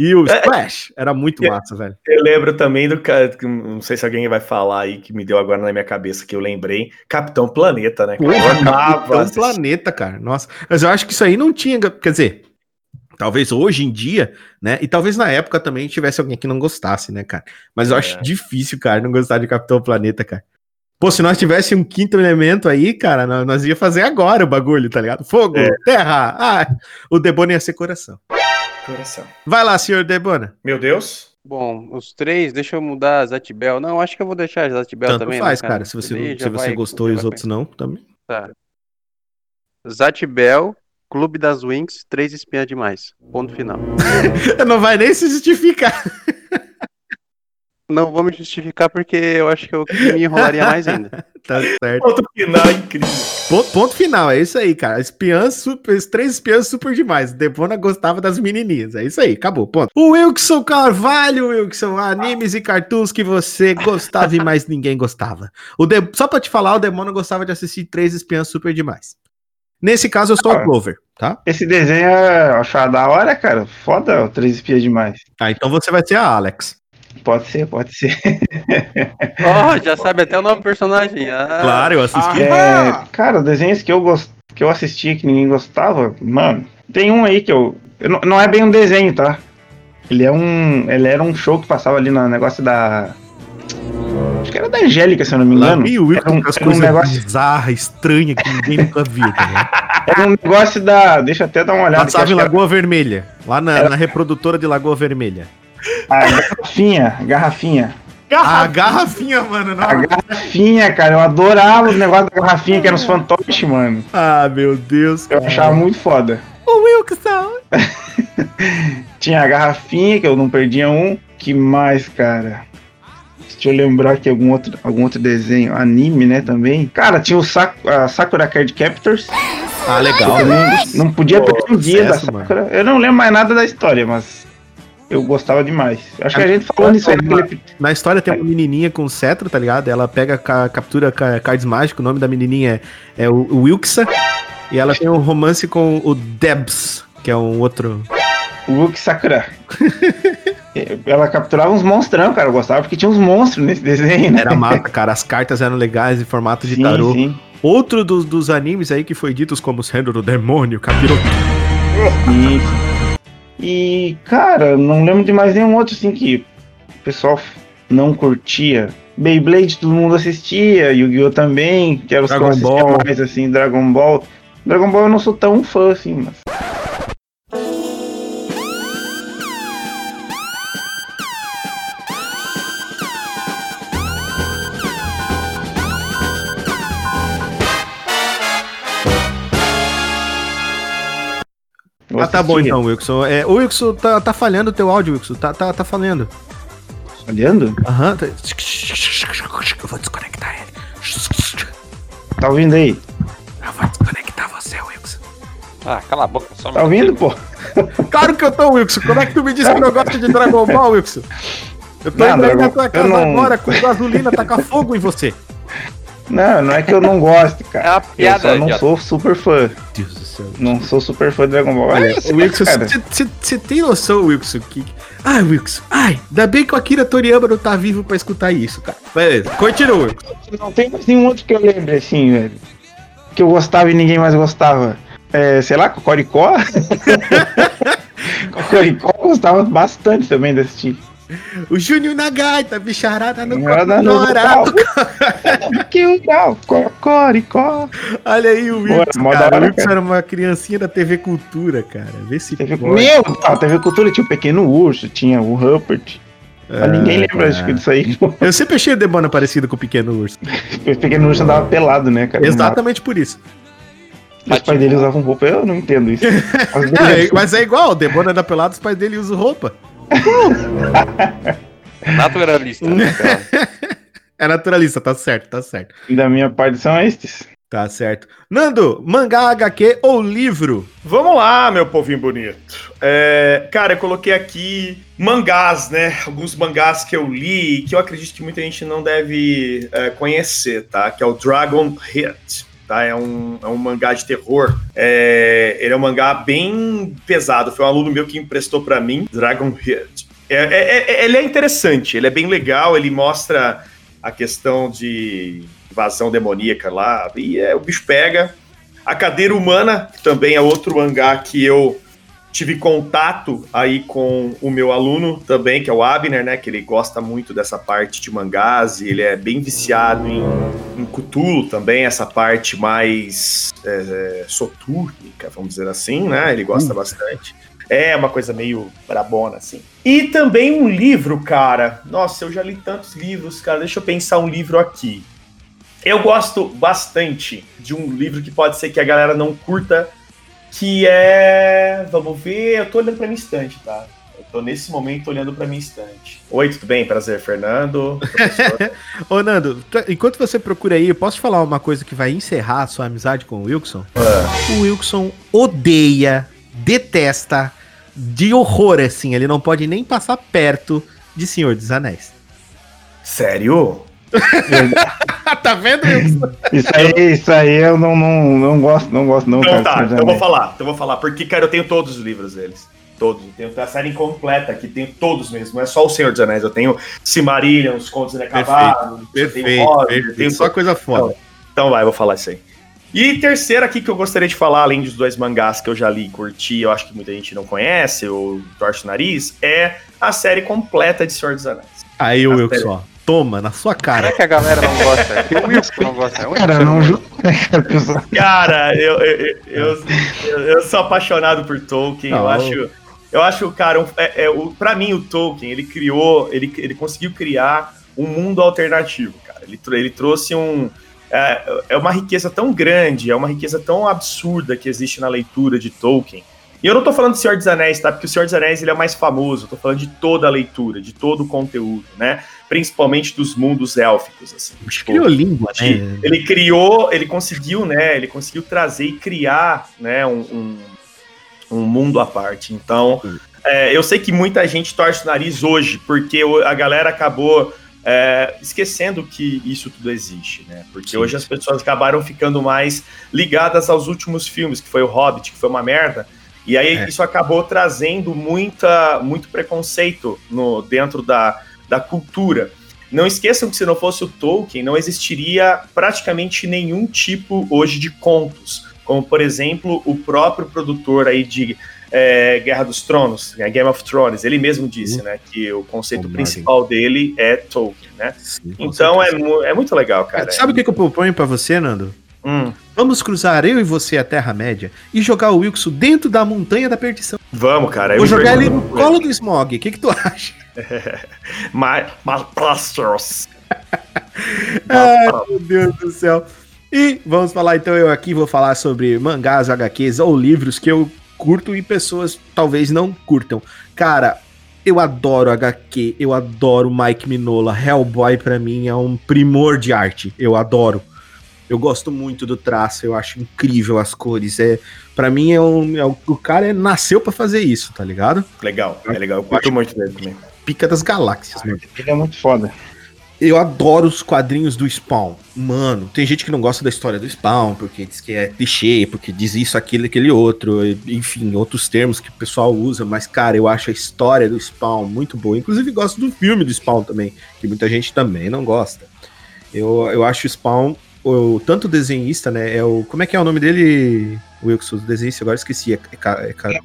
E o É. Splash. Era muito É. massa, velho. Eu lembro também do. ca- que Não sei se alguém vai falar aí que me deu agora na minha cabeça que eu lembrei. Capitão Planeta, né? cara? Eu amava Capitão. Planeta, cara. Nossa. Mas eu acho que isso aí não tinha. Quer dizer, talvez hoje em dia, né? E talvez na época também tivesse alguém que não gostasse, né, cara? Mas eu acho É. difícil, cara, não gostar de Capitão Planeta, cara. Pô, se nós tivesse um quinto elemento aí, cara, nós, nós ia fazer agora o bagulho, tá ligado? Fogo, É. terra, ah, o Debona ia ser coração. Coração. Vai lá, senhor Debona. Meu Deus. Bom, os três, deixa eu mudar Zatbel. Não, acho que eu vou deixar Zatbel Tanto também. faz, né, cara. Se você, se você vai- gostou e os outros não, também. Tá. Zatbel, Clube das Winx, Três Espinhas Demais. Ponto final. Não vai nem se justificar. Não vou me justificar porque eu acho que eu me enrolaria mais ainda. Tá certo. Ponto final incrível. Ponto, ponto final, é isso aí, cara. Espiãs super, três espiãs super demais. Debona gostava das menininhas. É isso aí, acabou, ponto. O Wilson Carvalho, Wilson, animes e cartoons que você gostava e mais ninguém gostava. O De- Só pra te falar, o Demônio gostava de assistir três espiãs super demais. Nesse caso, eu sou Ah. a Clover, tá? Esse desenho eu achava da hora, cara. Foda, Três Espias Demais. Ah, então você vai ser a Alex. Pode ser, pode ser. Ó, já sabe até o nome do personagem. Ah, Claro, eu assisti. É, cara, desenhos que eu, gost... que eu assistia que ninguém gostava, mano, tem um aí que eu. eu não, não é bem um desenho, tá? Ele é um. Ele era um show que passava ali no negócio da. Acho que era da Angélica, se eu não me Lá engano. vem o Will Era um, as era um coisas negócio, bizarras, estranhas que ninguém nunca viu, ligado? era um negócio da. Deixa eu até dar uma olhada. Passava em que era Lagoa Vermelha, lá na, na reprodutora de Lagoa Vermelha. A garrafinha, garrafinha. A garrafinha, mano, não. A garrafinha, cara, eu adorava o negócio da garrafinha, que era os fantoches, mano. Ah, meu Deus, Eu cara. achava muito foda. O Wilson. Tinha a garrafinha, que eu não perdia um. Que mais, cara? Deixa eu lembrar aqui algum outro, algum outro desenho. Anime, né, também. Cara, tinha o Sak a Sakura Card Captors. Ah, legal, né? não, não podia perder um dia da sucesso, mano. Sakura. Eu não lembro mais nada da história, mas eu gostava demais. Acho que a gente falou nisso aí naquele... Na história tem uma menininha com cetro, tá ligado? Ela pega, ca- captura ca- cards mágicos, o nome da menininha é, é o, o Wilksa. E ela tem um romance com o Debs, que é um outro. Luke Sakura. Ela capturava uns monstrão, cara. Eu gostava porque tinha uns monstros nesse desenho, né? Era mata, cara. As cartas eram legais em formato de sim, tarô. sim. Outro dos, dos animes aí que foi ditos como sendo do demônio, capiroto. E, cara, não lembro de mais nenhum outro assim que o pessoal não curtia. Beyblade todo mundo assistia, Yu-Gi-Oh! também, que era os Dragon que eu Ball. mais assim, Dragon Ball. Dragon Ball eu não sou tão fã assim, mas. Eu Ah, tá bom então, Wilson. É, o Wilson tá, tá falhando o teu áudio, Wilson. Tá, tá, tá falhando. Olhando? Aham. tá- Eu vou desconectar ele. Tá ouvindo aí? Eu vou desconectar você, Wilson. Ah, cala a boca. Só Tá ouvindo, pô? Claro que eu tô, Wilson. Como é que tu me disse que não gosta de Dragon Ball, Wilson? Eu tô Não, indo aí na tua eu casa não- agora com gasolina, tacar fogo em você. Não, não é que eu não gosto, É cara. uma Eu piada, só não idiota. sou super fã. Deus do céu. Não sou super fã de Dragon Ball. Olha, É, o Wilson, cara. você tem noção, Wilson, que. Ai, Wilson, ai, ainda bem que o Akira Toriyama não tá vivo pra escutar isso, cara. Beleza, continua, Wilson. Não tem mais nenhum outro que eu lembre assim, velho. Que eu gostava e ninguém mais gostava. É, sei lá, Cocoricó. Cocoricó eu gostava bastante também de assistir. O Júnior na gaita, bicharada no dourado. Que legal, Cocoricó. Olha aí o Wilson, cara. O Wilson era uma criancinha da TV Cultura, cara. Vê se TV... pode. Meu, tá, TV Cultura tinha o Pequeno Urso, tinha o Rupert. Mas ninguém lembra acho que disso aí. Eu sempre achei o demônio parecido com o Pequeno Urso. O Pequeno Urso andava pelado, né, cara? Exatamente por isso. Os pais dele usavam roupa, eu não entendo isso. É, mas é igual, o demônio anda pelado, os pais dele usam roupa. Naturalista. né, cara? É naturalista, tá certo, tá certo. Da minha parte são estes. Tá certo. Nando, mangá, HQ ou livro? Vamos lá, meu povinho bonito. É, cara, eu coloquei aqui mangás, né? Alguns mangás que eu li que eu acredito que muita gente não deve é, conhecer, tá? Que é o Dragon Hit. Tá, é, um, é um mangá de terror. É, ele é um mangá bem pesado. Foi um aluno meu que emprestou pra mim. Dragon Hit. É, é- é- ele é interessante, ele é bem legal. Ele mostra a questão de invasão demoníaca lá. E é, o bicho pega. A Cadeira Humana, que também é outro mangá que eu tive contato aí com o meu aluno também, que é o Abner, né? Que ele gosta muito dessa parte de mangás e ele é bem viciado em, em Cthulhu também, essa parte mais é, sotúrnica, vamos dizer assim, né? Ele gosta bastante. É uma coisa meio brabona, assim. E também um livro, cara. Nossa, eu já li tantos livros, cara. Deixa eu pensar um livro aqui. Eu gosto bastante de um livro que pode ser que a galera não curta, que é. Vamos ver, eu tô olhando pra minha estante, tá? Eu tô nesse momento olhando pra minha estante. Oi, tudo bem? Prazer, Fernando. Ô, Nando, enquanto você procura aí, eu posso falar uma coisa que vai encerrar a sua amizade com o Wilson? O Wilson odeia, detesta, de horror, assim. Ele não pode nem passar perto de Senhor dos Anéis. Sério? tá vendo isso? Isso aí, isso aí eu não, não, não gosto, não gosto, não, Então cara. tá, então eu vou falar, então eu vou falar, porque, cara, eu tenho todos os livros deles. Todos. Eu tenho a série incompleta aqui, tenho todos mesmo. Não é só o Senhor dos Anéis, eu tenho Silmarillion, os Contos Inacabados, eu tenho Perfeito, perfeito. tenho Só coisa foda. Então vai, eu vou falar isso aí. E terceira aqui que eu gostaria de falar, além dos dois mangás que eu já li e curti, eu acho que muita gente não conhece, ou torce o nariz, é a série completa de Senhor dos Anéis. Aí, Ah, Wilson, ó. Toma, na sua cara. é que a galera não gosta, tem o Wilson que não gosta. É o Cara, não cara. Cara, eu, eu, eu, eu- eu sou apaixonado por Tolkien. Não, eu acho, eu acho, cara, um, é, é, o, pra mim o Tolkien ele criou, ele, ele conseguiu criar um mundo alternativo, cara. Ele, ele trouxe um é, é uma riqueza tão grande, é uma riqueza tão absurda que existe na leitura de Tolkien. E eu não tô falando do Senhor dos Anéis, tá? Porque o Senhor dos Anéis ele é mais famoso. Eu tô falando de toda a leitura, de todo o conteúdo, né? Principalmente dos mundos élficos, assim. Acho Tipo, criou língua, né? ele criou, ele conseguiu, né? Ele conseguiu trazer e criar, né? Um, um, um mundo à parte. Então, é, eu sei que muita gente torce o nariz hoje, porque a galera acabou é, esquecendo que isso tudo existe, né? Porque Sim. hoje as pessoas acabaram ficando mais ligadas aos últimos filmes, que foi o Hobbit, que foi uma merda. E aí É. isso acabou trazendo muita, muito preconceito no, dentro da, da cultura. Não esqueçam que se não fosse o Tolkien, não existiria praticamente nenhum tipo hoje de contos. Como, por exemplo, o próprio produtor aí de é, Guerra dos Tronos, né, Game of Thrones, ele mesmo disse, né, que o conceito principal dele é Tolkien, né? Sim, Então é, é muito legal, cara. Sabe o que, que eu proponho pra você, Nando? Hum, Vamos cruzar eu e você a Terra-média e jogar o Wilson dentro da montanha da perdição. vamos, cara. Vou jogar ele no colo do Smog. O que, que tu acha? My, my blasters. Ai, meu Deus do céu. E vamos falar então, eu aqui vou falar sobre mangás, HQs ou livros que eu curto e pessoas talvez não curtam. Cara, eu adoro HQ, eu adoro Mike Minola. Hellboy pra mim é um primor de arte. Eu adoro. Eu gosto muito do traço, eu acho incrível as cores. É, para mim é um, é o cara é- nasceu pra fazer isso, tá ligado? Legal, é legal. Eu curto muito dele também. Pica das galáxias, mano. Ele é muito foda. Eu adoro os quadrinhos do Spawn. Mano, tem gente que não gosta da história do Spawn, porque diz que é clichê, porque diz isso, aquilo, aquele outro, enfim, outros termos que o pessoal usa, mas, cara, eu acho a história do Spawn muito boa. Inclusive, gosto do filme do Spawn também, que muita gente também não gosta. Eu, eu acho o Spawn, o, tanto o desenhista, né, é o... Como é que é o nome dele, Wilson? O desenhista, agora esqueci. É, é, é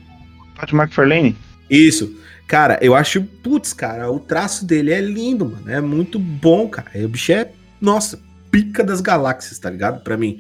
Todd McFarlane. isso. Cara, eu acho, putz, cara, o traço dele é lindo, mano. É muito bom, cara. O bicho é, nossa, pica das galáxias, tá ligado? Pra mim.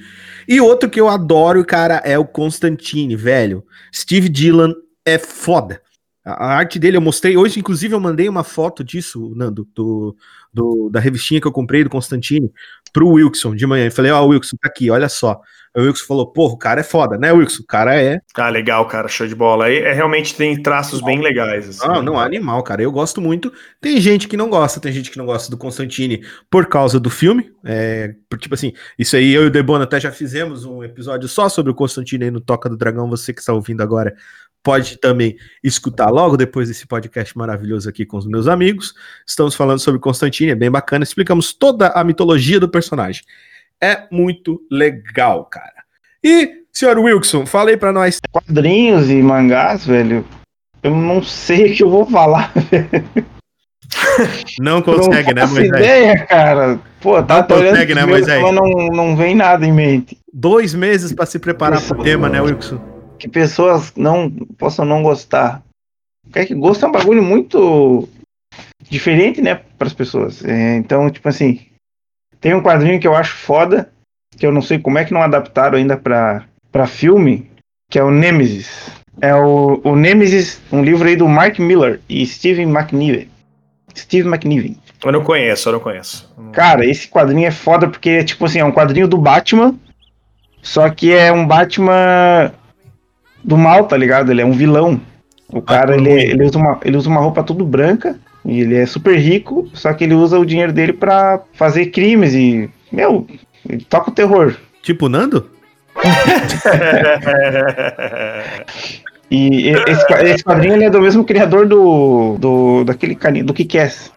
E outro que eu adoro, cara, é o Constantine, velho. Steve Dillon é foda. A arte dele eu mostrei. Hoje, inclusive, eu mandei uma foto disso, Nando, do, do- da revistinha que eu comprei do Constantine pro Wilson de manhã. Eu falei, ó, Wilson, tá aqui, olha só. Aí o Wilson falou, porra, o cara é foda, né, Wilson? O cara é Ah, legal, cara. Show de bola. Aí é, realmente tem traços bem legais. assim. Não, não, animal, cara. Eu gosto muito. Tem gente que não gosta, tem gente que não gosta do Constantine por causa do filme. É, por- tipo assim, isso aí eu e o Debono até já fizemos um episódio só sobre o Constantine aí no Toca do Dragão. Você que está ouvindo agora pode também escutar logo depois desse podcast maravilhoso aqui com os meus amigos. Estamos falando sobre Constantine, é bem bacana. Explicamos toda a mitologia do personagem. É muito legal, cara. E, senhor Wilson, fala aí pra nós. Quadrinhos e mangás, velho. Eu não sei o que eu vou falar. Não consegue, não né, Moisés? ideia, cara. Pô, tá Não consegue, né, Moisés? mas não, não vem nada em mente. Dois meses pra se preparar pro tema, né, Wilson? Que pessoas não possam não gostar. Porque que gosto é um bagulho muito diferente, né, para as pessoas. É, então, tipo assim, tem um quadrinho que eu acho foda, que eu não sei como é que não adaptaram ainda pra, pra filme, que é o Nemesis. É o, o Nemesis, um livro aí do Mark Miller e Steven McNiven. Steve McNiven. Eu não conheço, eu não conheço. Cara, esse quadrinho é foda porque, tipo assim, é um quadrinho do Batman, só que é um Batman do mal, tá ligado? Ele é um vilão. O cara, ele, ele, usa uma, ele usa uma roupa tudo branca, e ele é super rico, só que ele usa o dinheiro dele pra fazer crimes e, meu, ele toca o terror. Tipo o Nando? E esse, esse quadrinho ele é do mesmo criador do, do daquele caninho, do Kick-Ass.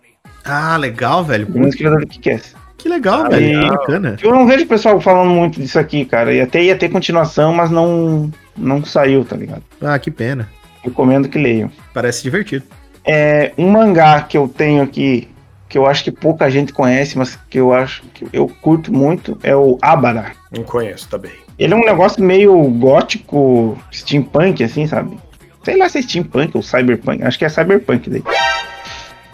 Ah, legal, velho. Do mesmo criador do Kick-Ass. Que legal, Ah, velho. legal. Bacana. Eu não vejo o pessoal falando muito disso aqui, cara. E até ia ter continuação, mas não, não saiu, tá ligado? Ah, que pena. Recomendo que leiam. Parece divertido. É, um mangá que eu tenho aqui, que eu acho que pouca gente conhece, mas que eu acho que eu curto muito, é o Abara. Não conheço também. Ele é um negócio meio gótico, steampunk, assim, sabe? Sei lá se é steampunk ou cyberpunk. Acho que é cyberpunk daí.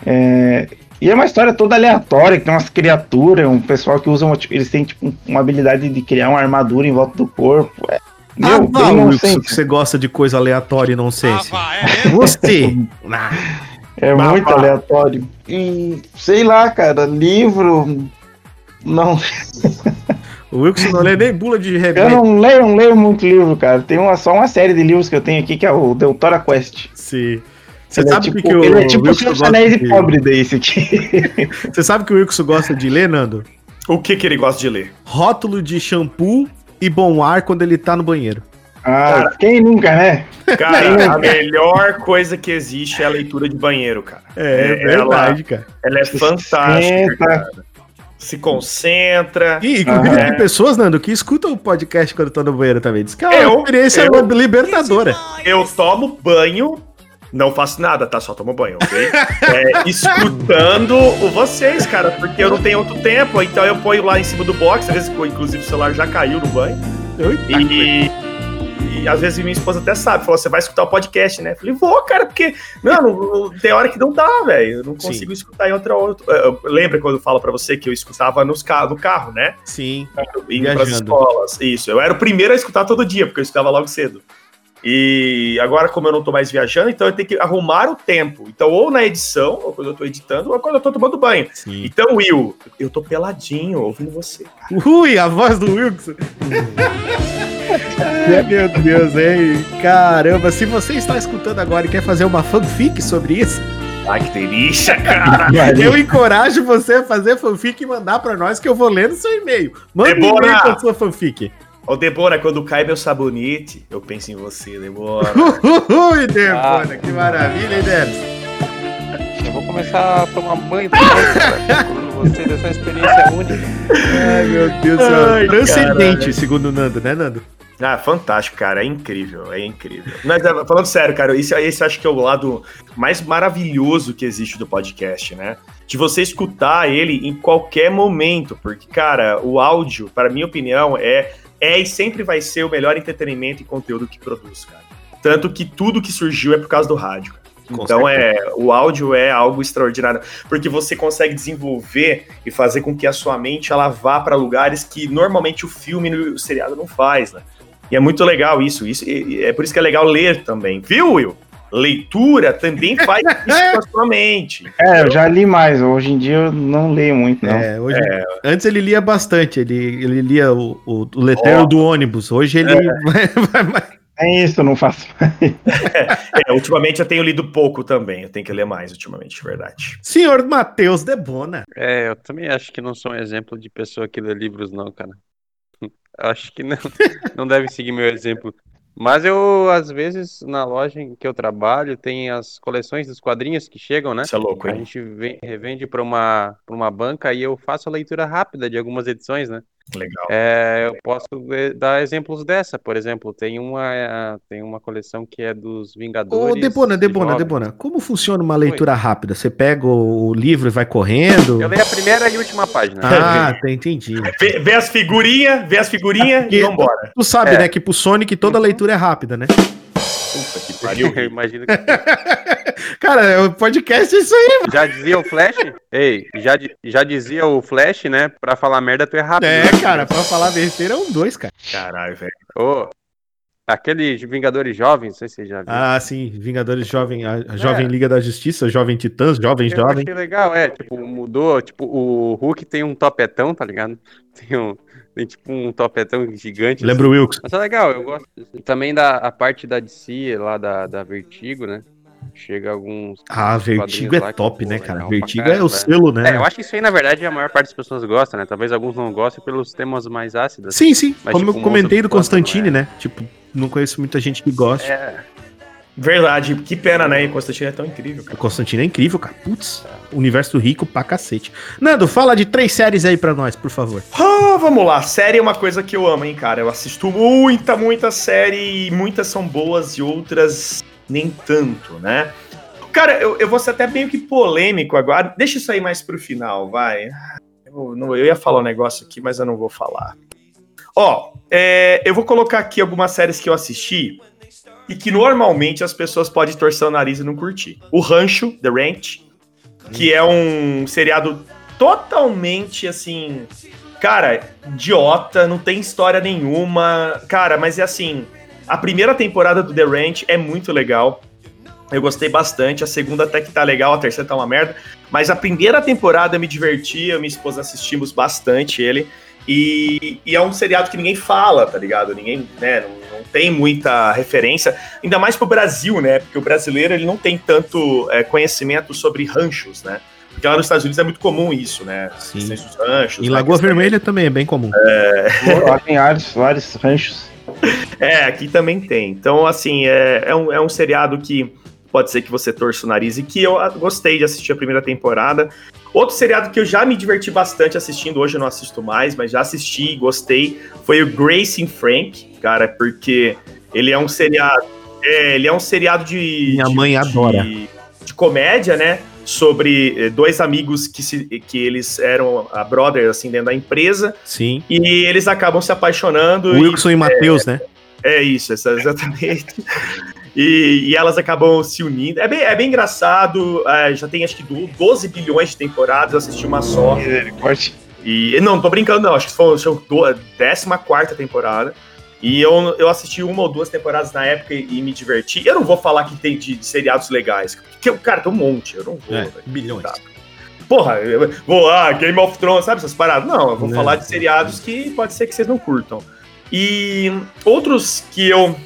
É, e é uma história toda aleatória, que tem umas criaturas, um pessoal que usa uma, eles têm tipo uma habilidade de criar uma armadura em volta do corpo. É, meu, ah, bem vá, Wilson, que você gosta de coisa aleatória e nonsense. vá, é mesmo? Você! Ah, É Bah, muito bah. aleatório. E sei lá, cara, livro. Não, o Wilson não lê nem bula de eu remédio. não leio, não leio muito livro, cara. Tem uma, só uma série de livros que eu tenho aqui que é o Deutora Quest. Sim. Você Ele sabe é tipo, que, o ele é tipo o Senhor Anéis de... e pobre desse aqui. Você sabe que o Wilson gosta de ler, Nando? O que que ele gosta de ler? Rótulo de shampoo e bom ar quando ele tá no banheiro. Ah, quem nunca, né? Cara, a melhor coisa que existe é a leitura de banheiro, cara. É, É, verdade, cara. Ela é fantástica, cara. Se concentra. E, inclusive, Ah, tem pessoas, Nando, que escutam o podcast quando estão no banheiro também. Diz que é uma Eu- experiência eu- libertadora. Eu tomo banho, não faço nada, tá? Só tomo banho, ok? É, escutando vocês, cara, porque eu não tenho outro tempo, então eu ponho lá em cima do box, às vezes, inclusive o celular já caiu no banho. E, e às vezes minha esposa até sabe, falou: você vai escutar o podcast, né? Eu falei, vou, cara, porque, mano, tem hora que não dá, velho. Eu não Sim. consigo escutar em outra. outra eu- Lembra quando eu falo pra você que eu escutava nos ca no carro, né? Sim. Indo pras Viajando. escolas. Isso. Eu era o primeiro a escutar todo dia, porque eu escutava logo cedo. E agora, como eu não tô mais viajando, então eu tenho que arrumar o tempo. Então, ou na edição, ou quando eu tô editando, ou quando eu tô tomando banho. Sim. Então, Will, eu tô peladinho ouvindo você. cara. Ui, a voz do Wilson. É, Meu Deus, hein? Caramba, se você está escutando agora e quer fazer uma fanfic sobre isso, Ai, que delícia, cara. eu encorajo você a fazer fanfic e mandar pra nós que eu vou ler no seu e-mail. Manda um Debora! e-mail com a sua fanfic. Ô, Debora, quando cai meu sabonete, eu penso em você, Debora. Ui, Debora, Ah. que maravilha, hein, Debs? Eu vou começar a tomar banho cara. Quando você dessa experiência única. Ai, meu Deus do céu. Ai, Transcendente, caralho. segundo o Nando, né, Nando? Ah, fantástico, cara. É incrível, é incrível. Mas é, falando sério, cara, esse, esse acho que é o lado mais maravilhoso que existe do podcast, né? De você escutar ele em qualquer momento, porque, cara, o áudio, para minha opinião, é, é e sempre vai ser o melhor entretenimento e conteúdo que produz, cara. Tanto que tudo que surgiu é por causa do rádio. Com Então é, o áudio é algo extraordinário, porque você consegue desenvolver e fazer com que a sua mente ela vá para lugares que normalmente o filme e o seriado não faz, né? E é muito legal isso, isso é por isso que é legal ler também, viu, Will? Leitura também faz isso com a sua mente. É, eu já li mais. Hoje em dia eu não leio muito, não. É, hoje, Antes ele lia bastante, ele, ele lia o, o, o letreiro Ó. do ônibus. Hoje ele vai, vai- vai- É isso, eu não faço. É, ultimamente eu tenho lido pouco também, eu tenho que ler mais ultimamente, de verdade. Senhor Matheus Debona. É, eu também acho que não sou um exemplo de pessoa que lê livros, não, cara. Acho que não, não deve seguir meu exemplo. Mas eu, às vezes, na loja em que eu trabalho, tem as coleções dos quadrinhos que chegam, né? Isso é louco, A hein? gente vem- revende para uma, pra uma banca e eu faço a leitura rápida de algumas edições, né? Legal. É, eu posso ver- dar exemplos dessa, por exemplo, tem uma, eh, tem uma coleção que é dos Ô, Vingadores. Debona, Debona, jovens. Debona, como funciona uma leitura rápida? Você pega o livro e vai correndo? Eu leio a primeira e última página. Ah, tá, entendi. Vê, vê as figurinhas, vê as figurinhas e vambora. Tu sabe, É. né, que pro Sonic toda leitura é rápida, né? Puta que pariu. Eu imagino que Cara, o podcast é isso aí, mano. Já dizia o Flash? Ei, já, já dizia o Flash, né? Pra falar merda, tu é rápido. É, cara, pra falar besteira é um dois, cara. Caralho, velho. Ô, aquele Vingadores Jovens, não sei se você já viu. Ah, sim, Vingadores Jovem, a a Jovem Liga da Justiça, Jovem Titãs, Jovem Eu Jovem. achei legal, é, tipo, mudou, tipo, o Hulk tem um topetão, tá ligado? Tem um, tem tipo um topetão gigante. Lembra o Wilkes? Mas é legal, eu gosto. Também da a parte da DC, lá da, da Vertigo, né? Chega alguns. Ah, Vertigo é top, né, cara? Vertigo é o selo, né? É, eu acho que isso aí, na verdade, a maior parte das pessoas gosta, né? Talvez alguns não gostem pelos temas mais ácidos. Sim, sim. Mas, Como tipo, eu comentei um do Constantine, né? né? Tipo, não conheço muita gente que gosta. É. Verdade, que pena, né? E Constantino é tão incrível, O cara. Constantino é incrível, cara. Putz, universo rico pra cacete. Nando, fala de três séries aí pra nós, por favor. Ah, vamos lá, série é uma coisa que eu amo, hein, cara. Eu assisto muita, muita série e muitas são boas e outras nem tanto, né? Cara, eu, eu vou ser até meio que polêmico agora. Deixa isso aí mais pro final, vai. Eu, não- eu ia falar um negócio aqui, mas eu não vou falar. Ó, é, eu vou colocar aqui algumas séries que eu assisti e que normalmente as pessoas podem torcer o nariz e não curtir. O Rancho, The Ranch, que é um seriado totalmente assim. Cara, idiota, não tem história nenhuma. Cara, mas é assim. A primeira temporada do The Ranch é muito legal. Eu gostei bastante. A segunda até que tá legal, a terceira tá uma merda. Mas a primeira temporada eu me diverti, eu e minha esposa assistimos bastante ele. E, e é um seriado que ninguém fala, tá ligado? Ninguém, né, não, não tem muita referência. Ainda mais pro Brasil, né? Porque o brasileiro ele não tem tanto é, conhecimento sobre ranchos, né? Porque lá nos Estados Unidos é muito comum isso, né? Sim. Os ranchos. Em né, Lagoa Vermelha também é bem comum. Lá tem vários ranchos. É, aqui também tem. Então, assim, é, é, um, é um seriado que pode ser que você torça o nariz e que eu ah, gostei de assistir a primeira temporada. Outro seriado que eu já me diverti bastante assistindo, hoje eu não assisto mais, mas já assisti e gostei, foi o Grace and Frank, cara, porque ele é um seriado. É, ele é um seriado de. Minha de- mãe adora. De, de comédia, né? Sobre eh, dois amigos que, se, que eles eram a brothers, assim, dentro da empresa, Sim. e eles acabam se apaixonando. e- Wilson e Matheus, né? é isso, exatamente. E, e elas acabam se unindo. É bem, é bem engraçado. é, já tem acho que do- 12 bilhões de temporadas. Eu assisti uma só. E não, não tô brincando, não. Acho que foi acho que foi a 14 temporada. E eu, eu assisti uma ou duas temporadas na época e, e me diverti. Eu não vou falar que tem de, de seriados legais. Porque, cara, tem um monte. Eu não vou. É, velho. bilhões. Tá. Porra, eu vou lá, Game of Thrones, sabe essas paradas? Não, eu vou Não. falar de seriados que pode ser que vocês não curtam. E outros que eu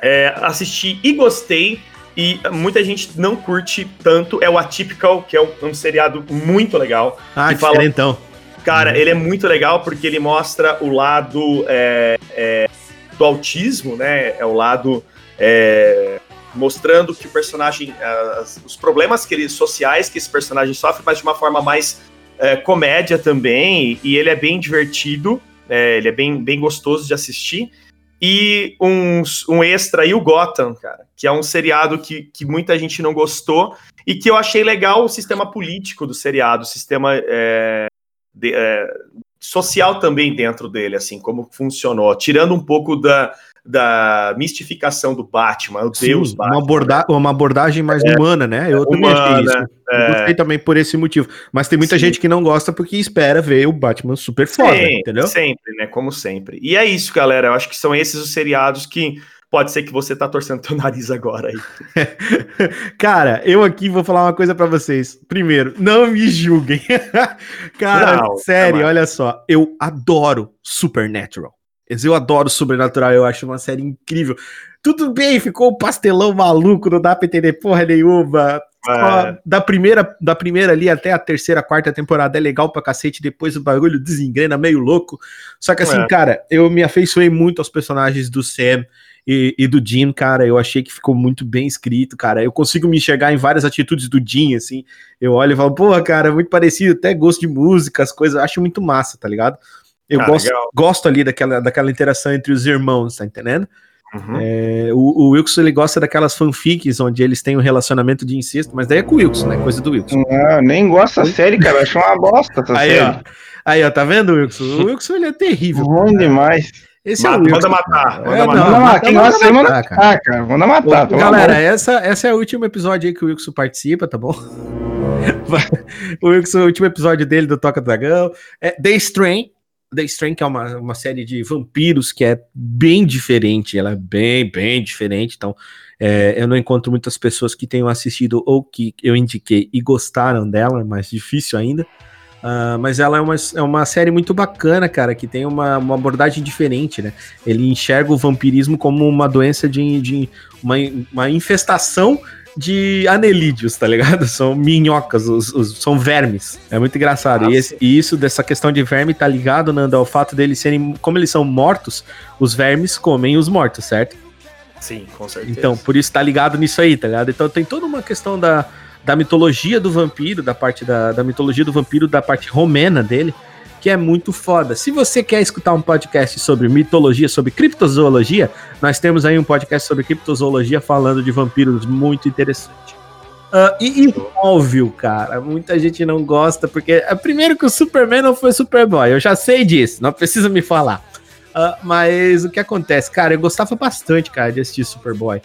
é, assisti e gostei, e muita gente não curte tanto, é o Atypical, que é um, um seriado muito legal. Ah, que fala- diferentão. Cara, ele é muito legal porque ele mostra o lado é, é, do autismo, né? É o lado é, mostrando que o personagem, as- os problemas que ele, sociais que esse personagem sofre, mas de uma forma mais é, comédia também. E ele é bem divertido, é, ele é bem, bem gostoso de assistir. E um, um extra aí, o Gotham, cara, que é um seriado que, que muita gente não gostou e que eu achei legal o sistema político do seriado, o sistema é, de- é, social também dentro dele, assim, como funcionou, tirando um pouco da, da mistificação do Batman, o Sim, Deus uma, Batman. aborda uma abordagem mais humana, né? Eu também achei humana, isso. Eu é. gostei também por esse motivo. Mas tem muita Sim. gente que não gosta porque espera ver o Batman super foda, Sim, entendeu? Sempre, né? Como sempre. E é isso, galera. Eu acho que são esses os seriados que pode ser que você tá torcendo teu nariz agora aí. Cara, eu aqui vou falar uma coisa pra vocês. Primeiro, não me julguem. Cara, Não, sério, jamais. olha só. Eu adoro Supernatural. Eu adoro Supernatural, eu acho uma série incrível. Tudo bem, ficou um pastelão maluco, não dá pra entender porra nenhuma. É. da primeira, da primeira ali até a terceira, quarta temporada é legal pra cacete, depois o bagulho desengrena meio louco. Só que assim, É. cara, eu me afeiçoei muito aos personagens do Sam e, e do Jim, cara. Eu achei que ficou muito bem escrito, cara. Eu consigo me enxergar em várias atitudes do Jim, assim. Eu olho e falo, porra, cara, muito parecido, até gosto de música, as coisas, acho muito massa, tá ligado? Eu Ah, gosto, legal. gosto ali daquela, daquela interação entre os irmãos, tá entendendo? Uhum. É, o, o Wilson ele gosta daquelas fanfics onde eles têm um relacionamento de incesto, mas daí é com o Wilson, né? Coisa do Wilson. Não, nem gosto da série, cara. Acho uma bosta essa Aí, série. ó. Aí, ó, tá vendo, Wilson? O Wilson ele é terrível. Ruim demais. Esse é o Mata- Wilson. manda matar, manda É, matar. não, Manda matar, quem manda gosta aí, manda matar, cara. Ah, cara, manda matar. Ô, Galera, amor. essa, essa é o último episódio aí que o Wilson participa, tá bom? o Wilson, o último episódio dele do Toca Dragão. É The Strain. The Strain, que é uma, uma série de vampiros que é bem diferente. Ela é bem, bem diferente. Então, é, eu não encontro muitas pessoas que tenham assistido ou que eu indiquei e gostaram dela, é mais difícil ainda. Ah, mas ela é uma, é uma série muito bacana, cara, que tem uma, uma abordagem diferente, né? Ele enxerga o vampirismo como uma doença de, de uma, uma infestação de anelídeos, tá ligado? São minhocas, os, os- são vermes. É muito engraçado. E, Nossa. esse- e isso, dessa questão de verme, tá ligado, Nando, ao fato deles serem, como eles são mortos, os vermes comem os mortos, certo? Sim, com certeza. Então, por isso tá ligado nisso aí, tá ligado? Então tem toda uma questão da, da mitologia do vampiro, da parte da, da mitologia do vampiro, da parte romena dele, que é muito foda. Se você quer escutar um podcast sobre mitologia, sobre criptozoologia, nós temos aí um podcast sobre criptozoologia falando de vampiros muito interessante. Ah, e Smallville, cara, muita gente não gosta, porque é primeiro que o Superman não foi Superboy, eu já sei disso, não precisa me falar. Ah, mas o que acontece, cara, eu gostava bastante, cara, de assistir Superboy.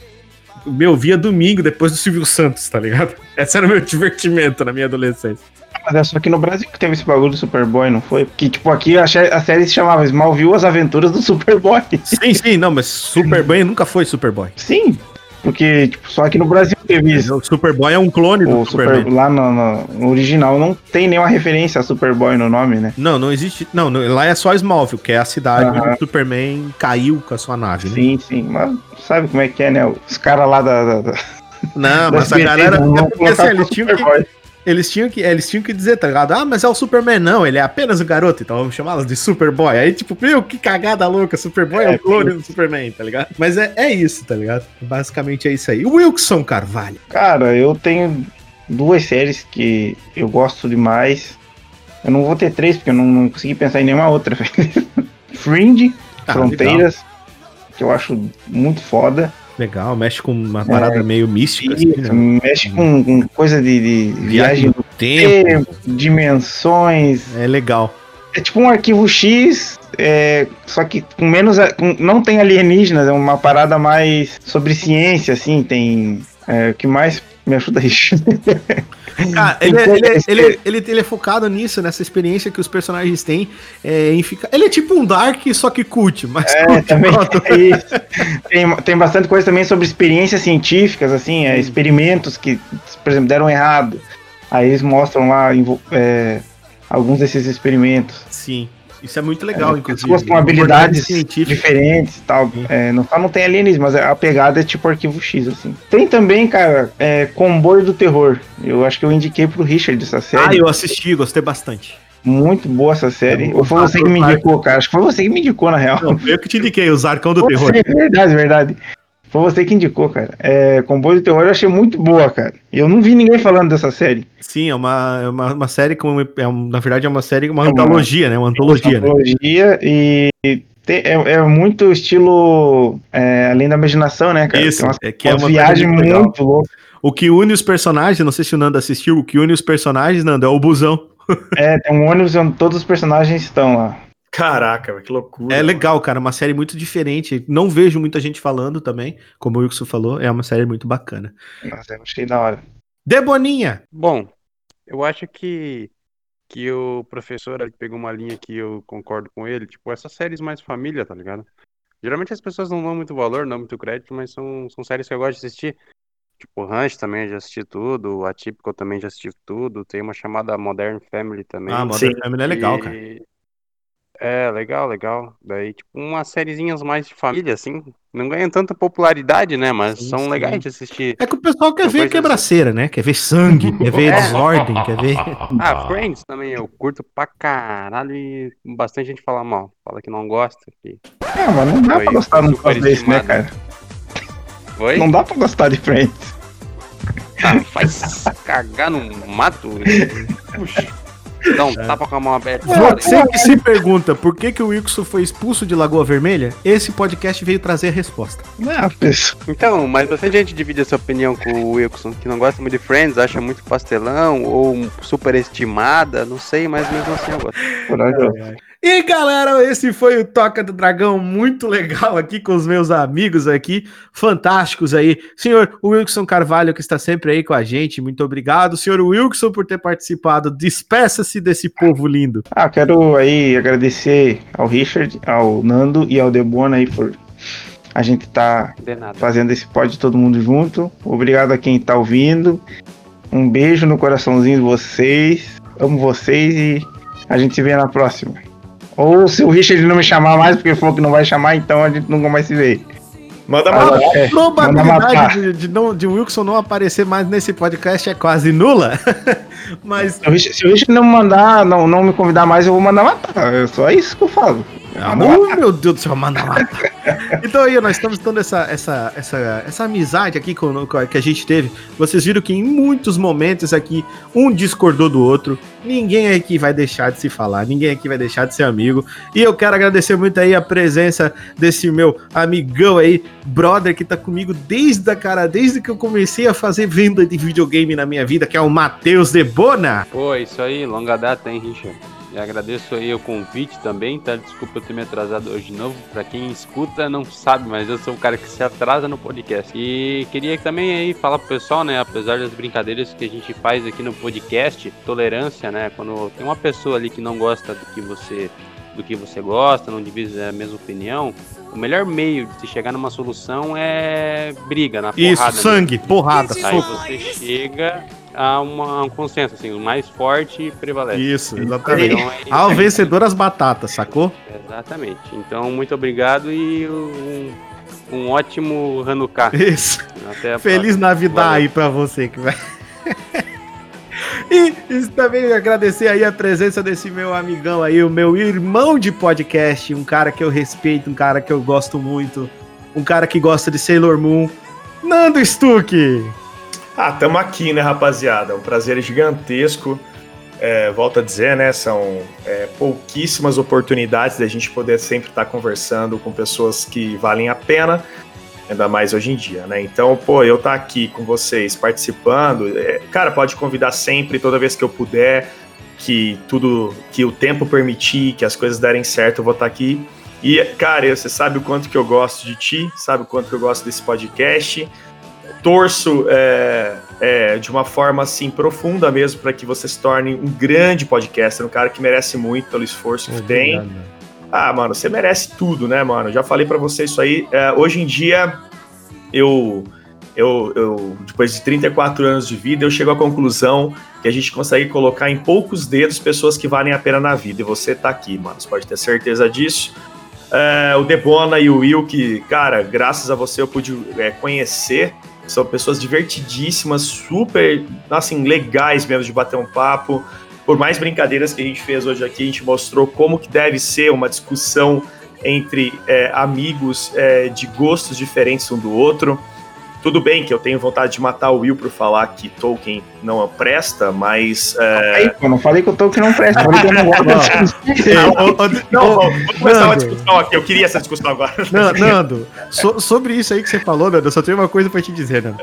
Meu, via domingo depois do Silvio Santos, tá ligado? Esse era o meu divertimento na minha adolescência. Mas é só que no Brasil que teve esse bagulho do Superboy, não foi? Porque, tipo, aqui a, a série se chamava Smallville As Aventuras do Superboy. Sim, sim, não, mas Superboy nunca foi Superboy. Sim, porque, tipo, só aqui no Brasil teve isso. O Superboy é um clone do O Super, Superman. lá no, no- original não tem nenhuma referência a Superboy no nome, né? Não, não existe. Não, não, lá é só Smallville, que é a cidade Aham. onde o Superman caiu com a sua nave, né? Sim, sim. Mas sabe como é que é, né? Os caras lá da. da, da Não, mas a galera. não É porque assim, colocar eles tinham, que. Eles, tinham que, eles tinham que dizer, tá ligado? Ah, mas é o Superman, não, ele é apenas o garoto, então vamos chamá-los de Superboy. Aí, tipo, meu, que cagada louca, Superboy é, É, o clone do Superman, tá ligado? Mas é, é isso, tá ligado? Basicamente é isso aí. Wilson Carvalho. Cara, eu tenho duas séries que eu gosto demais. Eu não vou ter três, porque eu não, não consegui pensar em nenhuma outra. Fringe, Ah, Fronteiras, que eu acho muito foda. Legal, mexe com uma parada meio mística, assim, E né? mexe com, com coisa de, de viagem no tempo. tempo, dimensões. É legal. É tipo um arquivo X, é, só que com menos. com- não tem alienígenas, é uma parada mais sobre ciência, assim. Tem. É, o que mais me ajuda? Cara, ele, é- ele, é- ele, é- ele, ele é focado nisso, nessa experiência que os personagens têm é, em ficar. Ele é tipo um Dark, só que cult, mas É, cult também é. Tem, tem bastante coisa também sobre experiências científicas, assim, é, experimentos que, por exemplo, deram errado. Aí eles mostram lá alguns desses experimentos. Sim, isso é muito legal, inclusive. Pessoas com habilidades diferentes e tal. É, não, só não tem alienígenas, mas a pegada é tipo arquivo X, assim. Tem também, cara, é, Comboio do Terror. Eu acho que eu indiquei pro Richard essa Ah, série. eu assisti, gostei bastante. Muito boa essa série. É, Ou foi você que me indicou, cara? Acho que foi você que me indicou, na real. Não, foi eu que te indiquei, os Arcão do Terror. Verdade, verdade. Foi você que indicou, cara. É, Comboio do Terror eu achei muito boa, cara. Eu não vi ninguém falando dessa série. Sim, é uma, é uma, uma série com. É um- na verdade, é uma série, uma É uma- antologia, né? Uma antologia, né? Antologia e te- é, é muito estilo é, além da imaginação, né, cara? Isso, umas, é que é uma viagem muito louca. O que une os personagens, não sei se o Nando assistiu, o que une os personagens, Nando, é o busão. É, tem um ônibus onde todos os personagens estão lá. Caraca, que loucura. É legal, cara, uma série muito diferente. Não vejo muita gente falando também, como o Wilson falou, é uma série muito bacana. Nossa, eu achei da hora. Deboninha! Bom, eu acho que que o professor ele pegou uma linha que eu concordo com ele, tipo, essas séries mais família, tá ligado? Geralmente as pessoas não dão muito valor, não muito crédito, mas são, são séries que eu gosto de assistir. Tipo, Ranch também já assisti tudo, Atípico também já assisti tudo, tem uma chamada Modern Family também. Ah, Modern Sim. Family é legal, E- cara. É, legal, legal. Daí, tipo, umas sériezinhas mais de família, assim. Não ganham tanta popularidade, né? Mas Sim, são sim. legais de assistir. É que o pessoal quer ver quebraceira, né? Quer ver sangue, quer ver É. desordem, quer ver. Ah, Friends também eu curto pra caralho e bastante gente fala mal. Fala que não gosta. Que... Ah, mas não dá Foi pra gostar de um super negócio desse, né, estimado. cara? Oi? Não dá pra gostar de Friends. Ah, faz cagar no mato. Puxa. Dá um tapa com a mão aberta. Você que se pergunta por que, que o Wilson foi expulso de Lagoa Vermelha, esse podcast veio trazer a resposta. Ah, pessoal. Então, mas bastante gente divide essa opinião com o Wilson, que não gosta muito de Friends, acha muito pastelão ou superestimada, não sei, mas mesmo assim eu gosto. corajoso. E galera, esse foi o Toca do Dragão, muito legal aqui com os meus amigos aqui, fantásticos aí. Senhor Wilson Carvalho, que está sempre aí com a gente, muito obrigado. Senhor Wilson, por ter participado. Despeça-se desse povo lindo. Ah, quero aí agradecer ao Richard, ao Nando e ao Debona aí por a gente tá fazendo esse pod todo mundo junto. Obrigado a quem tá ouvindo. Um beijo no coraçãozinho de vocês. Amo vocês e a gente se vê na próxima. Ou se o Richard não me chamar mais, porque ele falou que não vai chamar, então a gente nunca mais se vê. Manda matar. é, manda Probabilidade matar. de, de, não, de Wilson não aparecer mais nesse podcast é quase nula, mas Se o Richard, não me mandar, não, não me convidar mais, eu vou mandar matar. É só isso que eu falo. Oh, meu Deus do céu, manda lá. Então aí, nós estamos dando essa, essa, essa, essa amizade aqui com, com- que a gente teve. Vocês viram que em muitos momentos aqui, um discordou do outro. Ninguém aqui vai deixar de se falar, ninguém aqui vai deixar de ser amigo. E eu quero agradecer muito aí a presença desse meu amigão aí, brother, que tá comigo desde a cara, desde que eu comecei a fazer venda de videogame na minha vida, que é o Matheus Debona. Pô, isso aí, longa data, hein, Richard? E agradeço aí o convite também, tá? Desculpa eu ter me atrasado hoje de novo. Pra quem escuta, não sabe, mas eu sou o cara que se atrasa no podcast. E queria também aí falar pro pessoal, né? Apesar das brincadeiras que a gente faz aqui no podcast, tolerância, né? Quando tem uma pessoa ali que não gosta do que você do que você gosta, não divide a mesma opinião, o melhor meio de se chegar numa solução é briga, na Isso, porrada. né? sangue, porrada, Aí você chega a uma- um consenso, assim, o mais forte prevalece. Isso, exatamente. Então, é Ao vencedor as batatas, sacou? Exatamente. Então, muito obrigado e um, um ótimo Hanukkah. Isso. Até a Feliz próxima. Navidad Valeu. aí pra você que vai. e isso também agradecer aí a presença desse meu amigão aí, o meu irmão de podcast, um cara que eu respeito, um cara que eu gosto muito, um cara que gosta de Sailor Moon, Nando Stuck. Ah, tamo aqui, né, rapaziada? Um prazer gigantesco. É, volto a dizer, né? São é, pouquíssimas oportunidades da gente poder sempre estar conversando com pessoas que valem a pena, ainda mais hoje em dia, né? Então, pô, eu estar aqui com vocês participando, é, cara, pode convidar sempre, toda vez que eu puder, que tudo, que o tempo permitir, que as coisas derem certo, eu vou estar aqui. E, cara, você sabe o quanto que eu gosto de ti, sabe o quanto que eu gosto desse podcast torço é, é, de uma forma assim profunda mesmo para que você se torne um grande podcaster, um cara que merece muito pelo esforço que tem. Ah, mano, você merece tudo, né, mano? Já falei para você isso aí. É, hoje em dia, eu, eu, eu, depois de 34 anos de vida, eu chego à conclusão que a gente consegue colocar em poucos dedos pessoas que valem a pena na vida. E você tá aqui, mano. Você pode ter certeza disso. É, o Debona e o Will, que, cara, graças a você eu pude é, conhecer. São pessoas divertidíssimas, super, assim, legais mesmo de bater um papo. Por mais brincadeiras que a gente fez hoje aqui, a gente mostrou como que deve ser uma discussão entre é, amigos é, de gostos diferentes um do outro. Tudo bem que eu tenho vontade de matar o Will por falar que Tolkien não presta, mas. é, pô, não falei que eu tô que não presta, eu não gosto Não, Não, vamos começar uma Nando. discussão aqui. Eu queria essa discussão agora. Nan- Nando, so- sobre isso aí que você falou, Nando, eu só tenho uma coisa pra te dizer, Nando.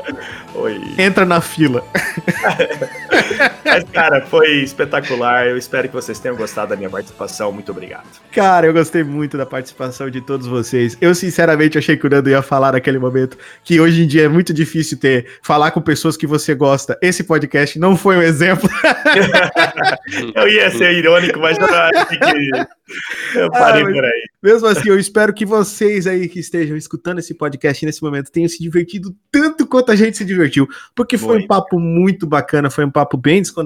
Oi. Entra na fila. Mas, cara, foi espetacular. Eu espero que vocês tenham gostado da minha participação. Muito obrigado. Cara, eu gostei muito da participação de todos vocês. Eu, sinceramente, achei que o Nando ia falar naquele momento que hoje em dia é muito difícil ter falar com pessoas que você gosta. Esse podcast não foi um exemplo. Eu ia ser irônico, mas eu acho que eu parei Ah, por aí. Mesmo assim, eu espero que vocês aí que estejam escutando esse podcast nesse momento tenham se divertido tanto quanto a gente se divertiu, porque foi um Muito. papo muito bacana, foi um papo bem descontraído.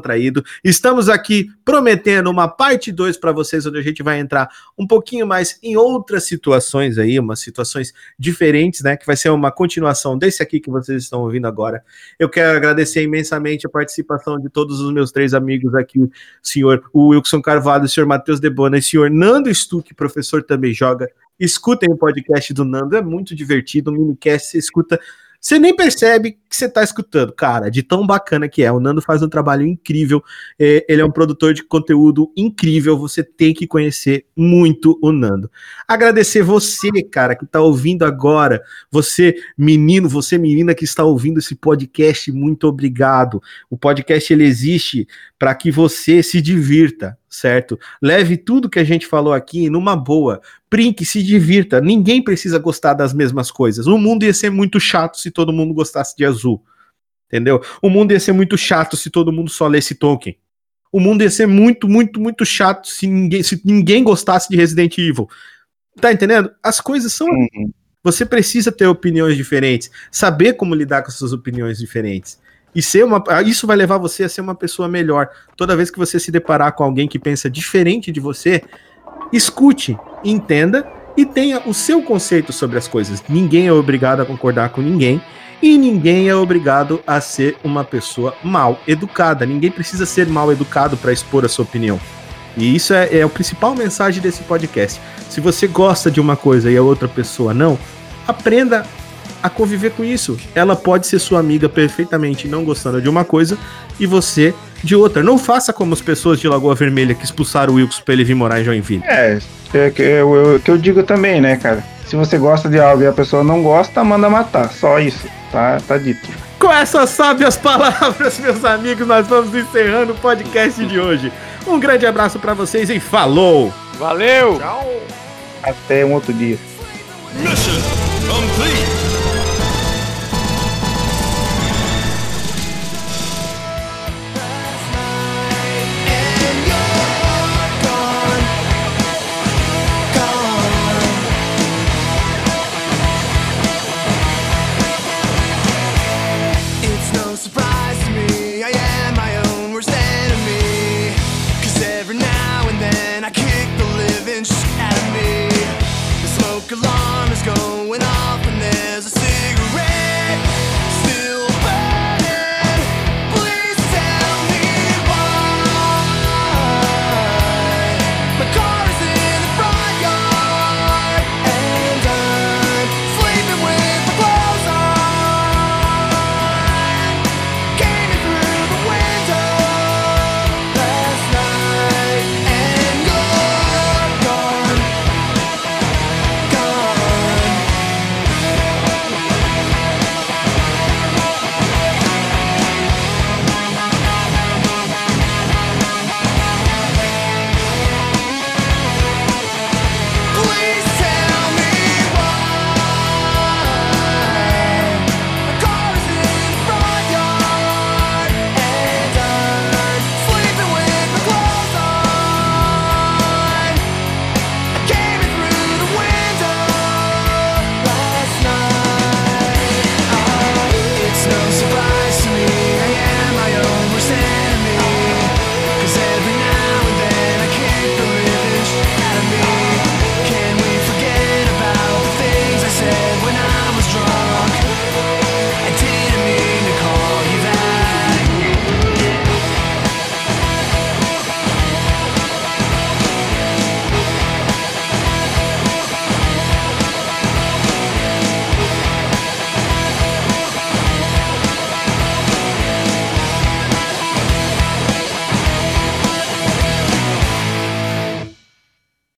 Estamos aqui prometendo uma parte 2 para vocês, onde a gente vai entrar um pouquinho mais em outras situações aí, umas situações diferentes, né? Que vai ser uma continuação desse aqui que vocês estão ouvindo agora. Eu quero agradecer imensamente a participação de todos os meus três amigos aqui, o senhor Wilson Carvalho, o senhor Matheus Debona e o senhor Nando Stuck, professor também joga. Escutem o podcast do Nando, é muito divertido, um minicast, você escuta, você nem percebe que você está escutando, cara, de tão bacana que é. O Nando faz um trabalho incrível, é, ele é um produtor de conteúdo incrível, você tem que conhecer muito o Nando. Agradecer você, cara, que está ouvindo agora, você menino, você menina que está ouvindo esse podcast, muito obrigado. O podcast ele existe para que você se divirta, certo? Leve tudo que a gente falou aqui numa boa. Brinque, se divirta. Ninguém precisa gostar das mesmas coisas. O mundo ia ser muito chato se todo mundo gostasse de azul. Entendeu? O mundo ia ser muito chato se todo mundo só lesse Tolkien. O mundo ia ser muito, muito, muito chato se ninguém, se ninguém gostasse de Resident Evil. Tá entendendo? As coisas são. Uhum. Você precisa ter opiniões diferentes, saber como lidar com essas opiniões diferentes. E ser uma, isso vai levar você a ser uma pessoa melhor. Toda vez que você se deparar com alguém que pensa diferente de você, escute, entenda e tenha o seu conceito sobre as coisas. Ninguém é obrigado a concordar com ninguém e ninguém é obrigado a ser uma pessoa mal educada. Ninguém precisa ser mal educado para expor a sua opinião. E isso é, é a principal mensagem desse podcast. Se você gosta de uma coisa e a outra pessoa não, aprenda a conviver com isso. Ela pode ser sua amiga perfeitamente não gostando de uma coisa e você de outra. Não faça como as pessoas de Lagoa Vermelha que expulsaram o Wilkes pra ele vir morar em Joinville. É, é que eu, eu- que eu digo também, né, cara? Se você gosta de algo e a pessoa não gosta, manda matar. Só isso. Tá, tá dito. Com essas sábias palavras, meus amigos, nós vamos encerrando o podcast de hoje. Um grande abraço pra vocês e falou! Valeu! Até um outro dia. Mission complete.